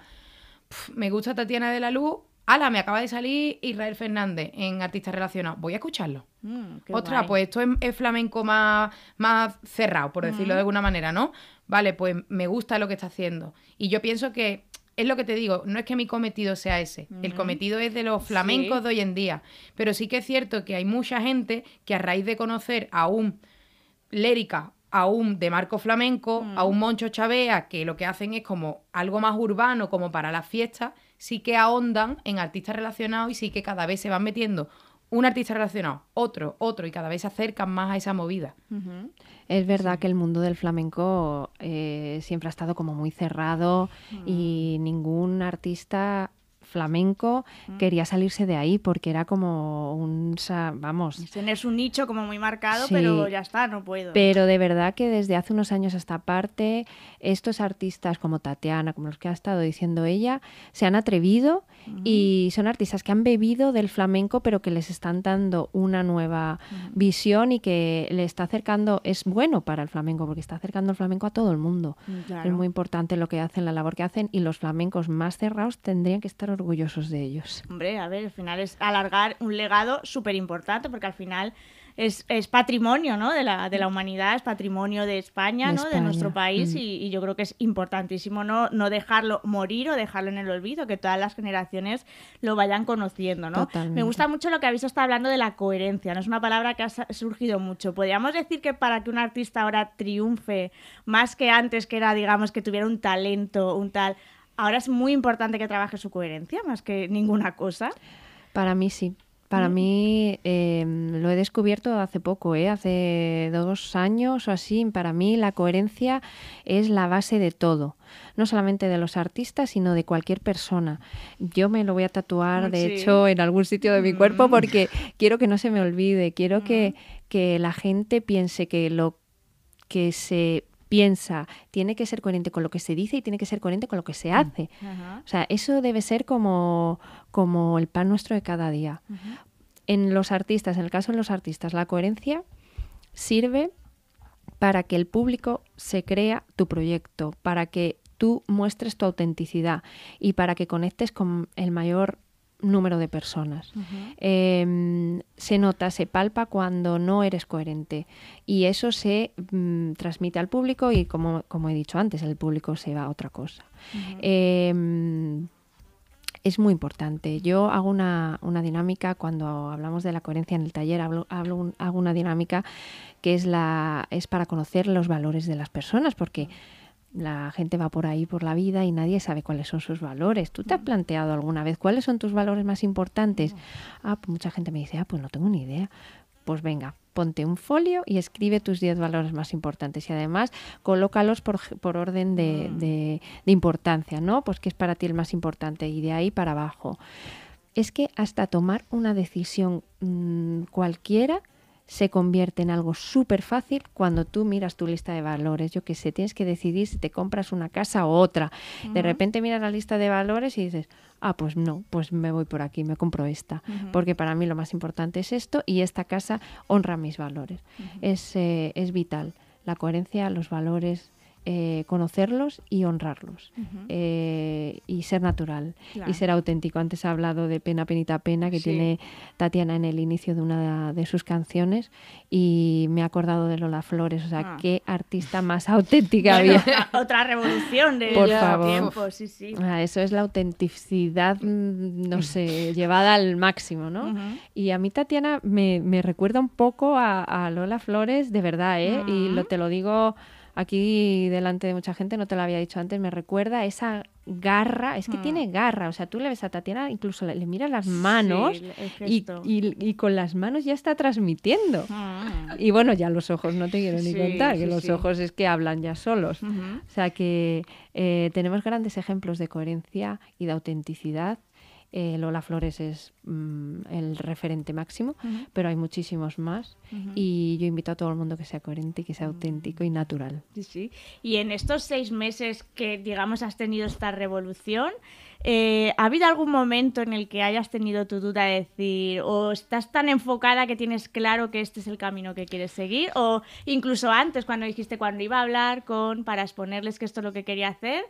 "Pf, me gusta Tatiana de la Luz, ala, me acaba de salir Israel Fernández en Artistas Relacionados, voy a escucharlo. Mm, Otra, guay. pues esto es, es flamenco más, más cerrado, por decirlo de alguna manera, ¿no? Vale, pues me gusta lo que está haciendo. Y yo pienso que es lo que te digo, no es que mi cometido sea ese, el cometido es de los flamencos Sí. de hoy en día. Pero sí que es cierto que hay mucha gente que a raíz de conocer a un Lérica, a un de Marco Flamenco, a un Moncho Chavea, que lo que hacen es como algo más urbano, como para las fiestas, sí que ahondan en artistas relacionados y sí que cada vez se van metiendo un artista relacionado, otro, otro, y cada vez se acercan más a esa movida. Es verdad que el mundo del flamenco eh, siempre ha estado como muy cerrado y ningún artista flamenco quería salirse de ahí porque era como un, vamos, Tener su nicho como muy marcado, Sí. pero ya está, no puedo. pero de verdad que desde hace unos años a esta parte, estos artistas como Tatiana, como los que ha estado diciendo ella, se han atrevido y son artistas que han bebido del flamenco, pero que les están dando una nueva visión y que le está acercando, es bueno para el flamenco, porque está acercando el flamenco a todo el mundo. Mm, Claro. Es muy importante lo que hacen, la labor que hacen, y los flamencos más cerrados tendrían que estar orgullosos de ellos. Hombre, a ver, al final es alargar un legado súper importante, porque al final es, es patrimonio ¿no? de, la, de la humanidad, es patrimonio de España, De ¿no? de España, nuestro país, mm. y, y yo creo que es importantísimo no, no dejarlo morir o dejarlo en el olvido, que todas las generaciones lo vayan conociendo. ¿no? Totalmente. Me gusta mucho lo que habéis estado hablando de la coherencia, no es una palabra que ha surgido mucho. Podríamos decir que para que un artista ahora triunfe, más que antes, que era, digamos, que tuviera un talento, un tal... Ahora es muy importante que trabaje su coherencia, más que ninguna cosa. Para mí sí. Para mí eh, lo he descubierto hace poco, ¿eh? hace dos años o así. Para mí la coherencia es la base de todo, no solamente de los artistas, sino de cualquier persona. Yo me lo voy a tatuar, de Sí. hecho, en algún sitio de mi cuerpo porque quiero que no se me olvide, quiero que, que la gente piense que lo que se piensa tiene que ser coherente con lo que se dice y tiene que ser coherente con lo que se hace. Ajá. O sea, eso debe ser como, como el pan nuestro de cada día. En los artistas, en el caso de los artistas, la coherencia sirve para que el público se crea tu proyecto, para que tú muestres tu autenticidad y para que conectes con el mayor número de personas. Eh, se nota, se palpa cuando no eres coherente y eso se mm, transmite al público y como, como he dicho antes, el público se va a otra cosa. Eh, es muy importante. Yo hago una, una dinámica cuando hablamos de la coherencia en el taller, hablo, hablo un- hago una dinámica que es, la, es para conocer los valores de las personas, porque la gente va por ahí por la vida y nadie sabe cuáles son sus valores. ¿Tú te has planteado alguna vez cuáles son tus valores más importantes? Ah, pues mucha gente me dice, ah, pues no tengo ni idea. Pues venga, ponte un folio y escribe tus 10 valores más importantes y además colócalos por, por orden de, de- de importancia, ¿no? Pues qué es para ti el más importante y de ahí para abajo. Es que hasta tomar una decisión mm, cualquiera se convierte en algo súper fácil cuando tú miras tu lista de valores. Yo qué sé, tienes que decidir si te compras una casa o otra. De repente miras la lista de valores y dices, ah, pues no, pues me voy por aquí, me compro esta. Porque para mí lo más importante es esto y esta casa honra mis valores. es, eh, es vital. La coherencia, los valores, eh, conocerlos y honrarlos eh, y ser natural Claro. y ser auténtico. Antes ha hablado de Pena, Penita, Pena que Sí. tiene Tatiana en el inicio de una de sus canciones y me he acordado de Lola Flores, o sea, Ah. qué artista más auténtica había. otra, revolución de Por favor. tiempo, sí, sí. Ah, Eso es la autenticidad, mm, no sé, llevada al máximo, ¿no? Y a mí Tatiana me, me recuerda un poco a, a Lola Flores, de verdad, ¿eh? Y lo, te lo digo aquí delante de mucha gente, no te lo había dicho antes, me recuerda esa garra, es que Mm. tiene garra, o sea, tú le ves a Tatiana, incluso le, le miras las manos Sí, y, gesto. y- y con las manos ya está transmitiendo. Mm. Y bueno, ya los ojos, no te quiero ni Sí, contar, que sí, los ojos es que hablan ya solos. O sea que eh, tenemos grandes ejemplos de coherencia y de autenticidad. Eh, Lola Flores es mm, el referente máximo, pero hay muchísimos más. Y yo invito a todo el mundo que sea coherente que sea auténtico y natural. Sí, sí. Y en estos seis meses que, digamos, has tenido esta revolución, eh, ¿ha habido algún momento en el que hayas tenido tu duda de decir, o estás tan enfocada que tienes claro que este es el camino que quieres seguir? O incluso antes, cuando dijiste, cuando iba a hablar con, para exponerles que esto es lo que quería hacer,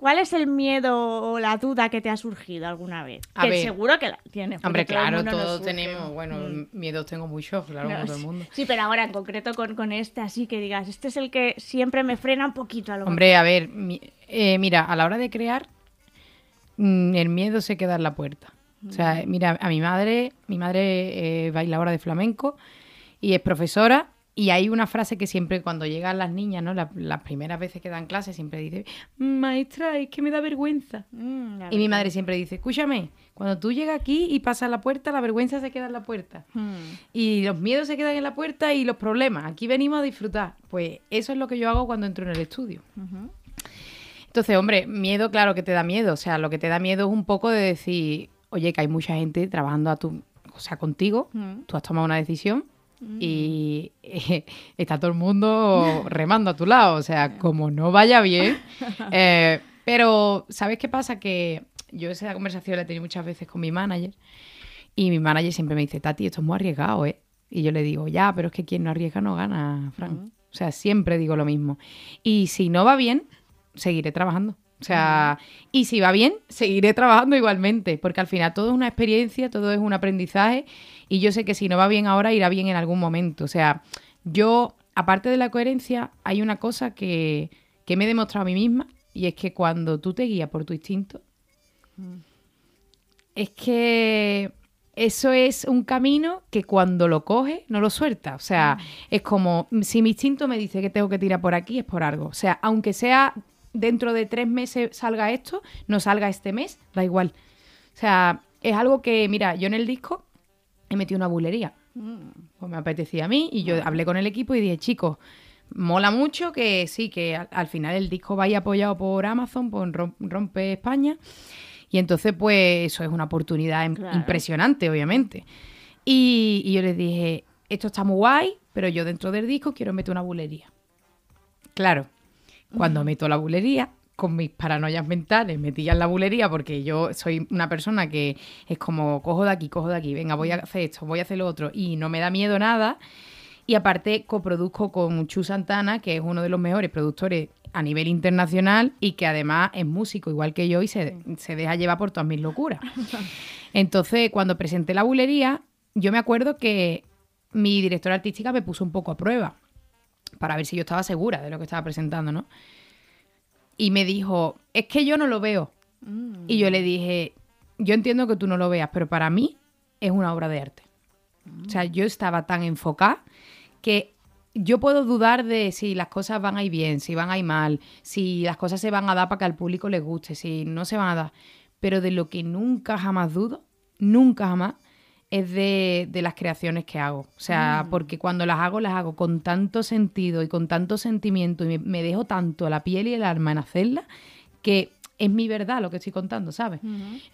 ¿cuál es el miedo o la duda que te ha surgido alguna vez? A que ver. seguro que la tienes. Hombre, todo claro, todos tenemos, bueno, Mm. miedos tengo muchos, claro, No, como todo el mundo. Sí, pero ahora en concreto con, con este, así que digas, este es el que siempre me frena un poquito a lo Hombre, a ver, mi- eh, mira, a la hora de crear, mm, el miedo se queda en la puerta. O sea, mira, a mi madre, mi madre eh, bailadora de flamenco y es profesora. Y hay una frase que siempre cuando llegan las niñas, ¿no? La- las primeras veces que dan clases, siempre dice, maestra, es que me da vergüenza. Mm, Y mi madre siempre dice, escúchame, cuando tú llegas aquí y pasas la puerta, la vergüenza se queda en la puerta. Mm. Y los miedos se quedan en la puerta y los problemas. Aquí venimos a disfrutar. Pues eso es lo que yo hago cuando entro en el estudio. Entonces, hombre, miedo, claro que te da miedo. O sea, lo que te da miedo es un poco de decir, oye, que hay mucha gente trabajando a tu, o sea, contigo. Mm. Tú has tomado una decisión y eh, está todo el mundo remando a tu lado. O sea, como no vaya bien. eh, pero, ¿sabes qué pasa? Que yo esa conversación la he tenido muchas veces con mi manager. Y mi manager siempre me dice, Tati, esto es muy arriesgado, ¿eh? Y yo le digo, ya, pero es que quien no arriesga no gana, Fran. O sea, siempre digo lo mismo. Y si no va bien, seguiré trabajando. O sea, y si va bien, seguiré trabajando igualmente, porque al final todo es una experiencia, todo es un aprendizaje, y yo sé que si no va bien ahora, irá bien en algún momento. O sea, yo, aparte de la coherencia, hay una cosa que, que me he demostrado a mí misma, y es que cuando tú te guías por tu instinto, es que eso es un camino que cuando lo coges no lo suelta. O sea, es como si mi instinto me dice que tengo que tirar por aquí, es por algo. O sea, aunque sea dentro de tres meses salga esto, no salga este mes, da igual. O sea, es algo que, mira, yo en el disco he metido una bulería. Pues me apetecía a mí y yo hablé con el equipo y dije, chicos, mola mucho que sí, que al, al final el disco vaya apoyado por Amazon, por Rom- Rompe España. Y entonces, pues, eso es una oportunidad Claro. impresionante, obviamente. Y, y yo les dije, esto está muy guay, pero yo dentro del disco quiero meter una bulería. Claro, cuando meto la bulería, con mis paranoias mentales, metí ya en la bulería porque yo soy una persona que es como, cojo de aquí, cojo de aquí, venga, voy a hacer esto, voy a hacer lo otro, y no me da miedo nada. Y aparte coproduzco con Chu Santana, que es uno de los mejores productores a nivel internacional y que además es músico igual que yo y se, se deja llevar por todas mis locuras. Entonces, cuando presenté la bulería, yo me acuerdo que mi directora artística me puso un poco a prueba para ver si yo estaba segura de lo que estaba presentando, ¿no? Y me dijo, es que yo no lo veo. Y yo le dije, yo entiendo que tú no lo veas, pero para mí es una obra de arte. O sea, yo estaba tan enfocada que yo puedo dudar de si las cosas van a ir bien, si van a ir mal, si las cosas se van a dar para que al público les guste, si no se van a dar. Pero de lo que nunca jamás dudo, nunca jamás, es de, de las creaciones que hago. O sea, porque cuando las hago, las hago con tanto sentido y con tanto sentimiento y me, me dejo tanto la piel y el alma en hacerlas que es mi verdad lo que estoy contando, ¿sabes?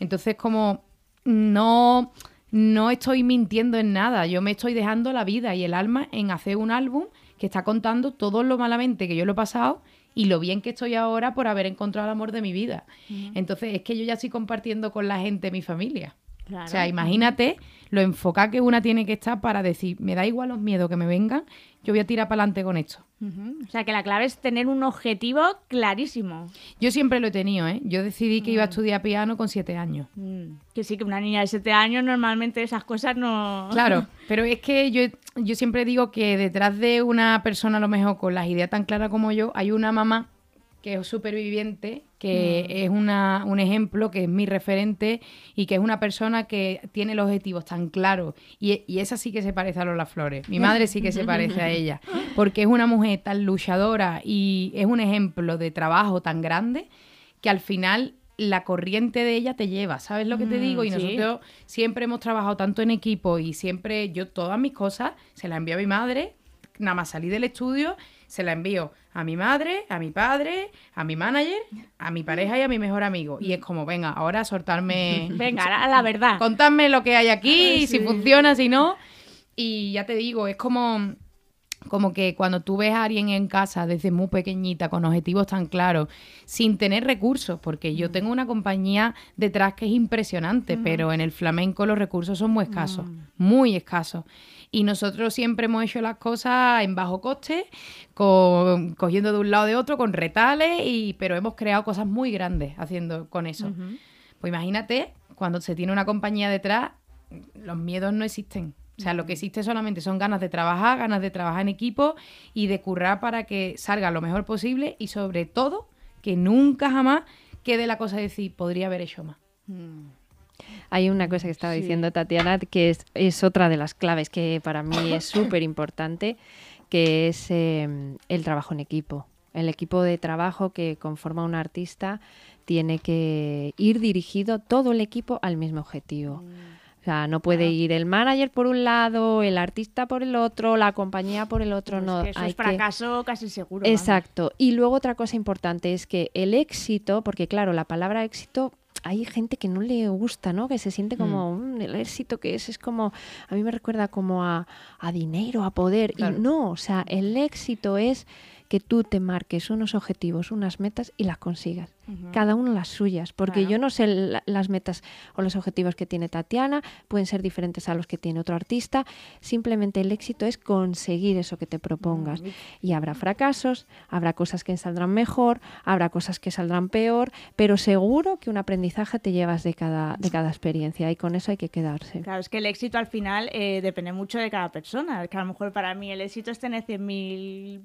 Entonces, como no, no estoy mintiendo en nada, yo me estoy dejando la vida y el alma en hacer un álbum que está contando todo lo malamente que yo lo he pasado y lo bien que estoy ahora por haber encontrado el amor de mi vida. Entonces es que yo ya estoy compartiendo con la gente mi familia. Claro. O sea, imagínate lo enfocada que una tiene que estar para decir, me da igual los miedos que me vengan, yo voy a tirar para adelante con esto. O sea, que la clave es tener un objetivo clarísimo. Yo siempre lo he tenido, ¿eh? Yo decidí que iba a estudiar piano con siete años. Mm, Que sí, que una niña de 7 años normalmente esas cosas no... Claro, pero es que yo, yo siempre digo que detrás de una persona a lo mejor con las ideas tan claras como yo, hay una mamá que es superviviente, que es una, un ejemplo, que es mi referente y que es una persona que tiene los objetivos tan claros. Y, y esa sí que se parece a Lola Flores. Mi madre sí que se parece a ella, porque es una mujer tan luchadora y es un ejemplo de trabajo tan grande que al final la corriente de ella te lleva, ¿sabes lo que te Mm, digo? Y sí. nosotros siempre hemos trabajado tanto en equipo y siempre yo todas mis cosas se las envío a mi madre, nada más salí del estudio, se la envío a mi madre, a mi padre, a mi manager, a mi pareja y a mi mejor amigo. Y es como, venga, ahora soltarme... Venga, la, la verdad. Contadme lo que hay aquí, si funciona, si no. Y ya te digo, es como, como que cuando tú ves a alguien en casa desde muy pequeñita, con objetivos tan claros, sin tener recursos, porque yo tengo una compañía detrás que es impresionante, pero en el flamenco los recursos son muy escasos, muy escasos. Y nosotros siempre hemos hecho las cosas en bajo coste, con, cogiendo de un lado de otro, con retales, y, pero hemos creado cosas muy grandes haciendo con eso. Pues imagínate, cuando se tiene una compañía detrás, los miedos no existen. O sea, lo que existe solamente son ganas de trabajar, ganas de trabajar en equipo y de currar para que salga lo mejor posible y sobre todo que nunca jamás quede la cosa de decir, podría haber hecho más. Hay una cosa que estaba diciendo Tatiana que es, es otra de las claves que para mí es súper importante, que es eh, el trabajo en equipo. El equipo de trabajo que conforma un artista tiene que ir dirigido todo el equipo al mismo objetivo. O sea, no puede ir el manager por un lado, el artista por el otro, la compañía por el otro. No, que eso hay es que- fracaso casi seguro. vamos. Exacto. Y luego otra cosa importante es que el éxito, porque claro, la palabra éxito hay gente que no le gusta, ¿no? Que se siente como "Mm, el éxito que es, es como, a mí me recuerda como a, a dinero, a poder. Claro. Y no, o sea, el éxito es que tú te marques unos objetivos, unas metas y las consigas. Cada uno las suyas, porque Claro. yo no sé la- las metas o los objetivos que tiene Tatiana, pueden ser diferentes a los que tiene otro artista. Simplemente el éxito es conseguir eso que te propongas. Y habrá fracasos, habrá cosas que saldrán mejor, habrá cosas que saldrán peor, pero seguro que un aprendizaje te llevas de cada, de cada experiencia y con eso hay que quedarse. Claro, es que el éxito al final eh, depende mucho de cada persona. Que a lo mejor para mí el éxito es tener 100.000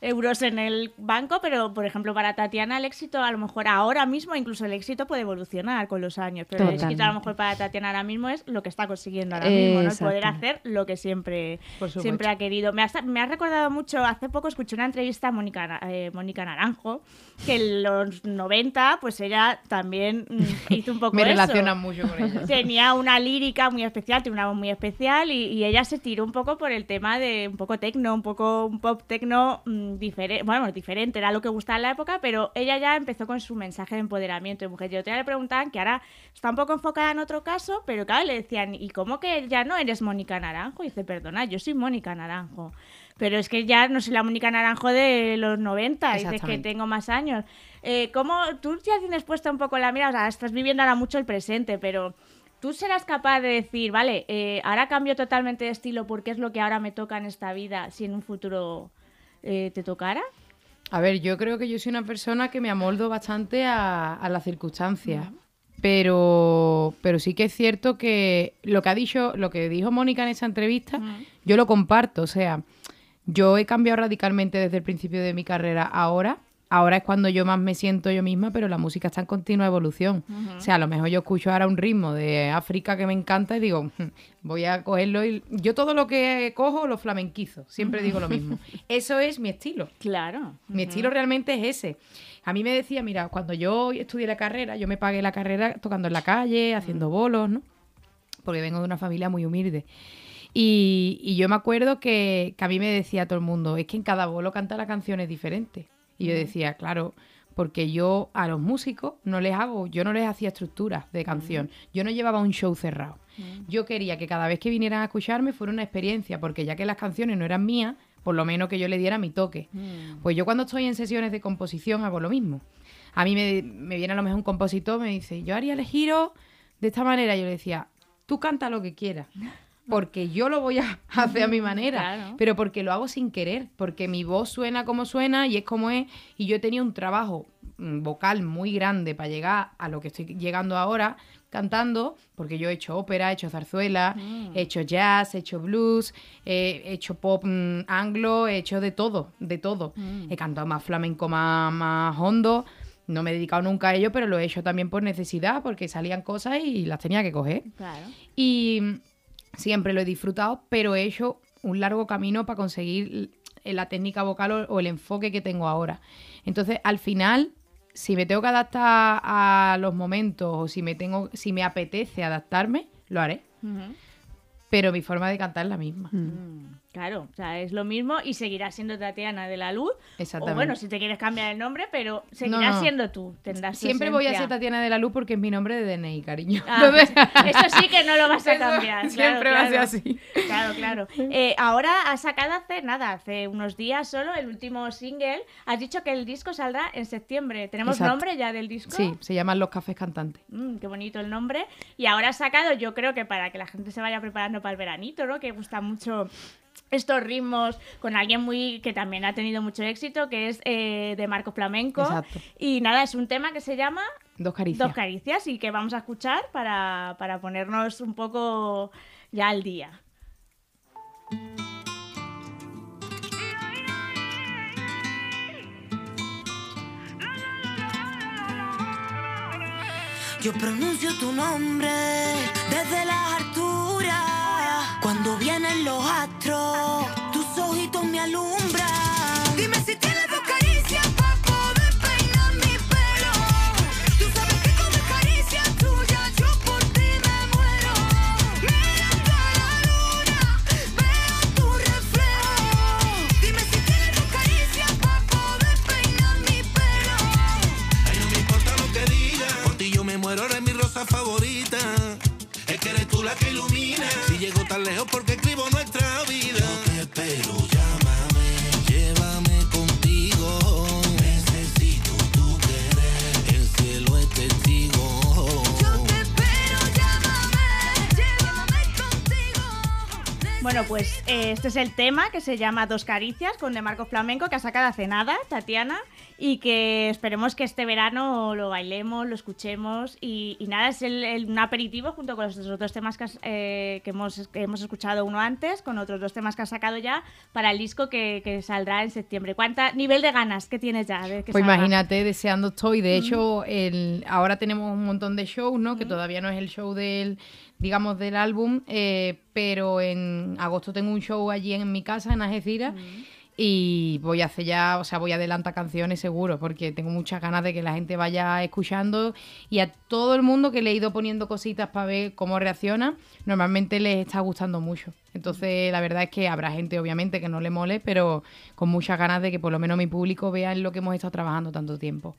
euros en el banco, pero por ejemplo para Tatiana el éxito a lo mejor ahora mismo, incluso el éxito puede evolucionar con los años, pero el éxito a lo mejor para Tatiana ahora mismo es lo que está consiguiendo ahora mismo, ¿no? El poder hacer lo que siempre, Por supuesto. siempre ha querido. Me ha, me ha recordado mucho, hace poco escuché una entrevista a Mónica, eh, Mónica Naranjo, que en los 90 pues ella también mm, hizo un poco Me eso relacionan mucho con ella. tenía una lírica muy especial, tiene una voz muy especial y, y ella se tiró un poco por el tema de un poco tecno, un poco un pop tecno diferente, bueno, diferente, era lo que gustaba en la época, pero ella ya empezó con su mensaje de empoderamiento de mujer. Y otra le preguntaban que ahora está un poco enfocada en otro caso, pero claro, le decían, ¿y cómo que ya no eres Mónica Naranjo? Y dice, perdona, yo soy Mónica Naranjo. Pero es que ya no soy la Mónica Naranjo de los 90, dices que tengo más años. Eh, ¿Cómo tú ya tienes puesta un poco la mira? O sea, estás viviendo ahora mucho el presente, pero tú serás capaz de decir, vale, eh, ahora cambio totalmente de estilo porque es lo que ahora me toca en esta vida, si en un futuro eh, te tocara. A ver, yo creo que yo soy una persona que me amoldo bastante a, a las circunstancias. Pero, pero sí que es cierto que lo que ha dicho, lo que dijo Mónica en esa entrevista, yo lo comparto. O sea, yo he cambiado radicalmente desde el principio de mi carrera ahora. Ahora es cuando yo más me siento yo misma, pero la música está en continua evolución. O sea, a lo mejor yo escucho ahora un ritmo de África que me encanta y digo, "Hmm, voy a cogerlo y yo todo lo que cojo lo flamenquizo. Siempre digo lo mismo. Eso es mi estilo. Claro. Mi estilo realmente es ese. A mí me decía, mira, cuando yo estudié la carrera, yo me pagué la carrera tocando en la calle, haciendo bolos, ¿no? Porque vengo de una familia muy humilde. Y, y yo me acuerdo que, que a mí me decía todo el mundo, es que en cada bolo canta la canción es diferente. Y yo decía, claro, porque yo a los músicos no les hago, yo no les hacía estructuras de canción. Yo no llevaba un show cerrado. yo quería que cada vez que vinieran a escucharme fuera una experiencia, porque ya que las canciones no eran mías, por lo menos que yo le diera mi toque. Pues yo cuando estoy en sesiones de composición hago lo mismo. A mí me, me viene a lo mejor un compositor, me dice, yo haría el giro de esta manera. Yo le decía, tú canta lo que quieras. Porque yo lo voy a hacer a mi manera, Claro. pero porque lo hago sin querer, porque mi voz suena como suena y es como es, y yo he tenido un trabajo mm, vocal muy grande para llegar a lo que estoy llegando ahora cantando, porque yo he hecho ópera, he hecho zarzuela, he hecho jazz, he hecho blues, eh, he hecho pop mm, anglo, he hecho de todo, de todo. He cantado más flamenco, más, más hondo. No me he dedicado nunca a ello, pero lo he hecho también por necesidad, porque salían cosas y las tenía que coger. Claro. Y mm, siempre lo he disfrutado, pero he hecho un largo camino para conseguir la técnica vocal o, o el enfoque que tengo ahora. Entonces, al final, si me tengo que adaptar a los momentos o si me tengo, si me apetece adaptarme, lo haré. Pero mi forma de cantar es la misma. Mm, Claro, o sea, es lo mismo y seguirás siendo Tatiana de la Luz. Exactamente. O bueno, si te quieres cambiar el nombre, pero seguirás No, no. siendo tú. Tendrás Siempre voy a ser Tatiana de la Luz porque es mi nombre de DNI, cariño. Ah, Entonces- eso sí que no lo vas a Eso cambiar. claro, siempre va a ser así. Claro, claro. Eh, ahora has sacado hace nada, hace unos días solo, el último single. Has dicho que el disco saldrá en septiembre. ¿Tenemos Exacto. nombre ya del disco? Sí, se llaman Los Cafés Cantantes. Mm, qué bonito el nombre. Y ahora has sacado, yo creo que para que la gente se vaya preparando para el veranito, ¿no? Que gusta mucho estos ritmos con alguien muy que también ha tenido mucho éxito, que es eh, de Marco Flamenco. Exacto. Y nada, es un tema que se llama Dos caricias. Dos Caricias y que vamos a escuchar para, para ponernos un poco ya al día. Yo pronuncio tu nombre desde las alturas. Cuando vienen los astros, tus ojitos me alumbran. Dime si tienes pues eh, este es el tema que se llama Dos Caricias con De Marco Flamenco que ha sacado hace nada, Tatiana, y que esperemos que este verano lo bailemos, lo escuchemos y, y nada, es el, el- un aperitivo junto con los otros temas que, has- eh, que hemos, que hemos escuchado uno antes, con otros dos temas que has sacado ya para el disco que, que saldrá en septiembre. ¿Cuánta nivel de ganas que tienes ya? de que Pues salga? imagínate, deseando estoy. De hecho, el, ahora tenemos un montón de shows, ¿no? Que todavía no es el show del, digamos, del álbum, eh, pero en agosto tengo un show allí en mi casa, en Algeciras. Y voy a hacer ya, o sea, voy a adelantar canciones seguro, porque tengo muchas ganas de que la gente vaya escuchando y a todo el mundo que le he ido poniendo cositas para ver cómo reacciona, normalmente les está gustando mucho. Entonces, la verdad es que habrá gente, obviamente, que no le mole, pero con muchas ganas de que por lo menos mi público vea en lo que hemos estado trabajando tanto tiempo.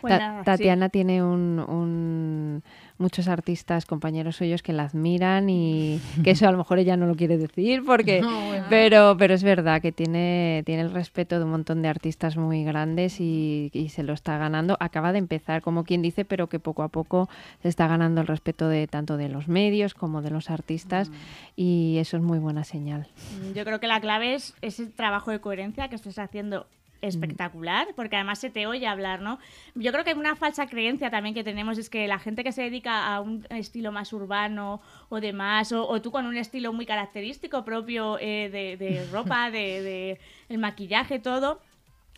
Pues Ta- nada, sí. Tatiana tiene un, un- muchos artistas, compañeros suyos que la admiran y que eso a lo mejor ella no lo quiere decir porque No, bueno. pero pero es verdad que tiene tiene el respeto de un montón de artistas muy grandes y, y se lo está ganando. Acaba de empezar como quien dice, pero que poco a poco se está ganando el respeto de tanto de los medios como de los artistas y eso es muy buena señal. Mm, Yo creo que la clave es ese trabajo de coherencia que estás haciendo. Espectacular, porque además se te oye hablar, ¿no? Yo creo que una falsa creencia también que tenemos es que la gente que se dedica a un estilo más urbano o demás, o, o tú con un estilo muy característico propio eh, de, de ropa, de, de el maquillaje, todo,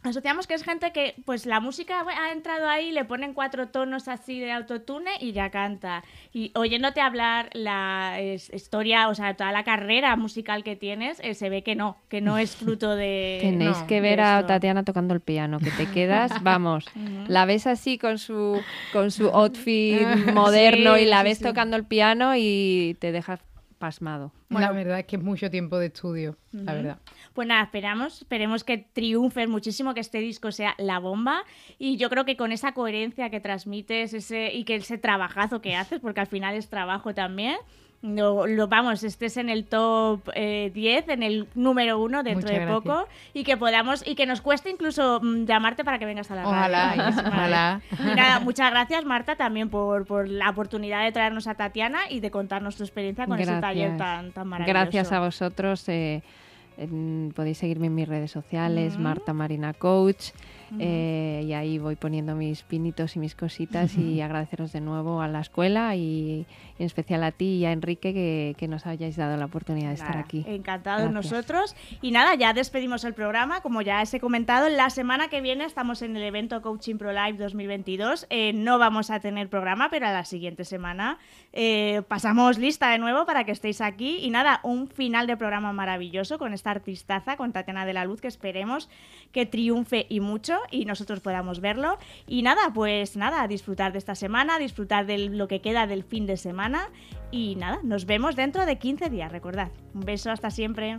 asociamos que es gente que, pues la música ha entrado ahí, le ponen cuatro tonos así de autotune y ya canta. Y oyéndote hablar la es- historia, o sea, toda la carrera musical que tienes, eh, se ve que no, que no es fruto de. Tenéis no, que ver a. Tatiana tocando el piano, que te quedas, vamos, la ves así con su con su outfit moderno y la sí, ves sí. tocando el piano y te dejas pasmado. la verdad es que es mucho tiempo de estudio, la verdad. Pues nada, esperamos, esperemos que triunfes muchísimo, que este disco sea la bomba. Y yo creo que con esa coherencia que transmites ese, y que ese trabajazo que haces, porque al final es trabajo también, no, lo, vamos, estés en el top eh, 10, en el número 1 dentro Muchas de gracias. poco y que podamos y que nos cueste incluso mm, llamarte para que vengas a la Ojalá, radio. ojalá. Y nada, muchas gracias Marta también por, por la oportunidad de traernos a Tatiana y de contarnos tu experiencia con ese taller tan, tan maravilloso. Gracias a vosotros. eh, en- podéis seguirme en mis redes sociales. Marta Marina Coach, eh, y ahí voy poniendo mis pinitos y mis cositas y agradeceros de nuevo a la escuela y en especial a ti y a Enrique que, que nos hayáis dado la oportunidad de estar aquí. Encantados nosotros. Y nada, ya despedimos el programa. Como ya os he comentado, la semana que viene estamos en el evento Coaching Pro Live 2022. Eh, no vamos a tener programa, pero a la siguiente semana eh, pasamos lista de nuevo para que estéis aquí. Y nada, un final de programa maravilloso con esta artistaza, con Tatiana de la Luz, que esperemos que triunfe y mucho y nosotros podamos verlo. Y nada, pues nada, disfrutar de esta semana, disfrutar de lo que queda del fin de semana. Y nada, nos vemos dentro de 15 días, recordad. Un beso, hasta siempre.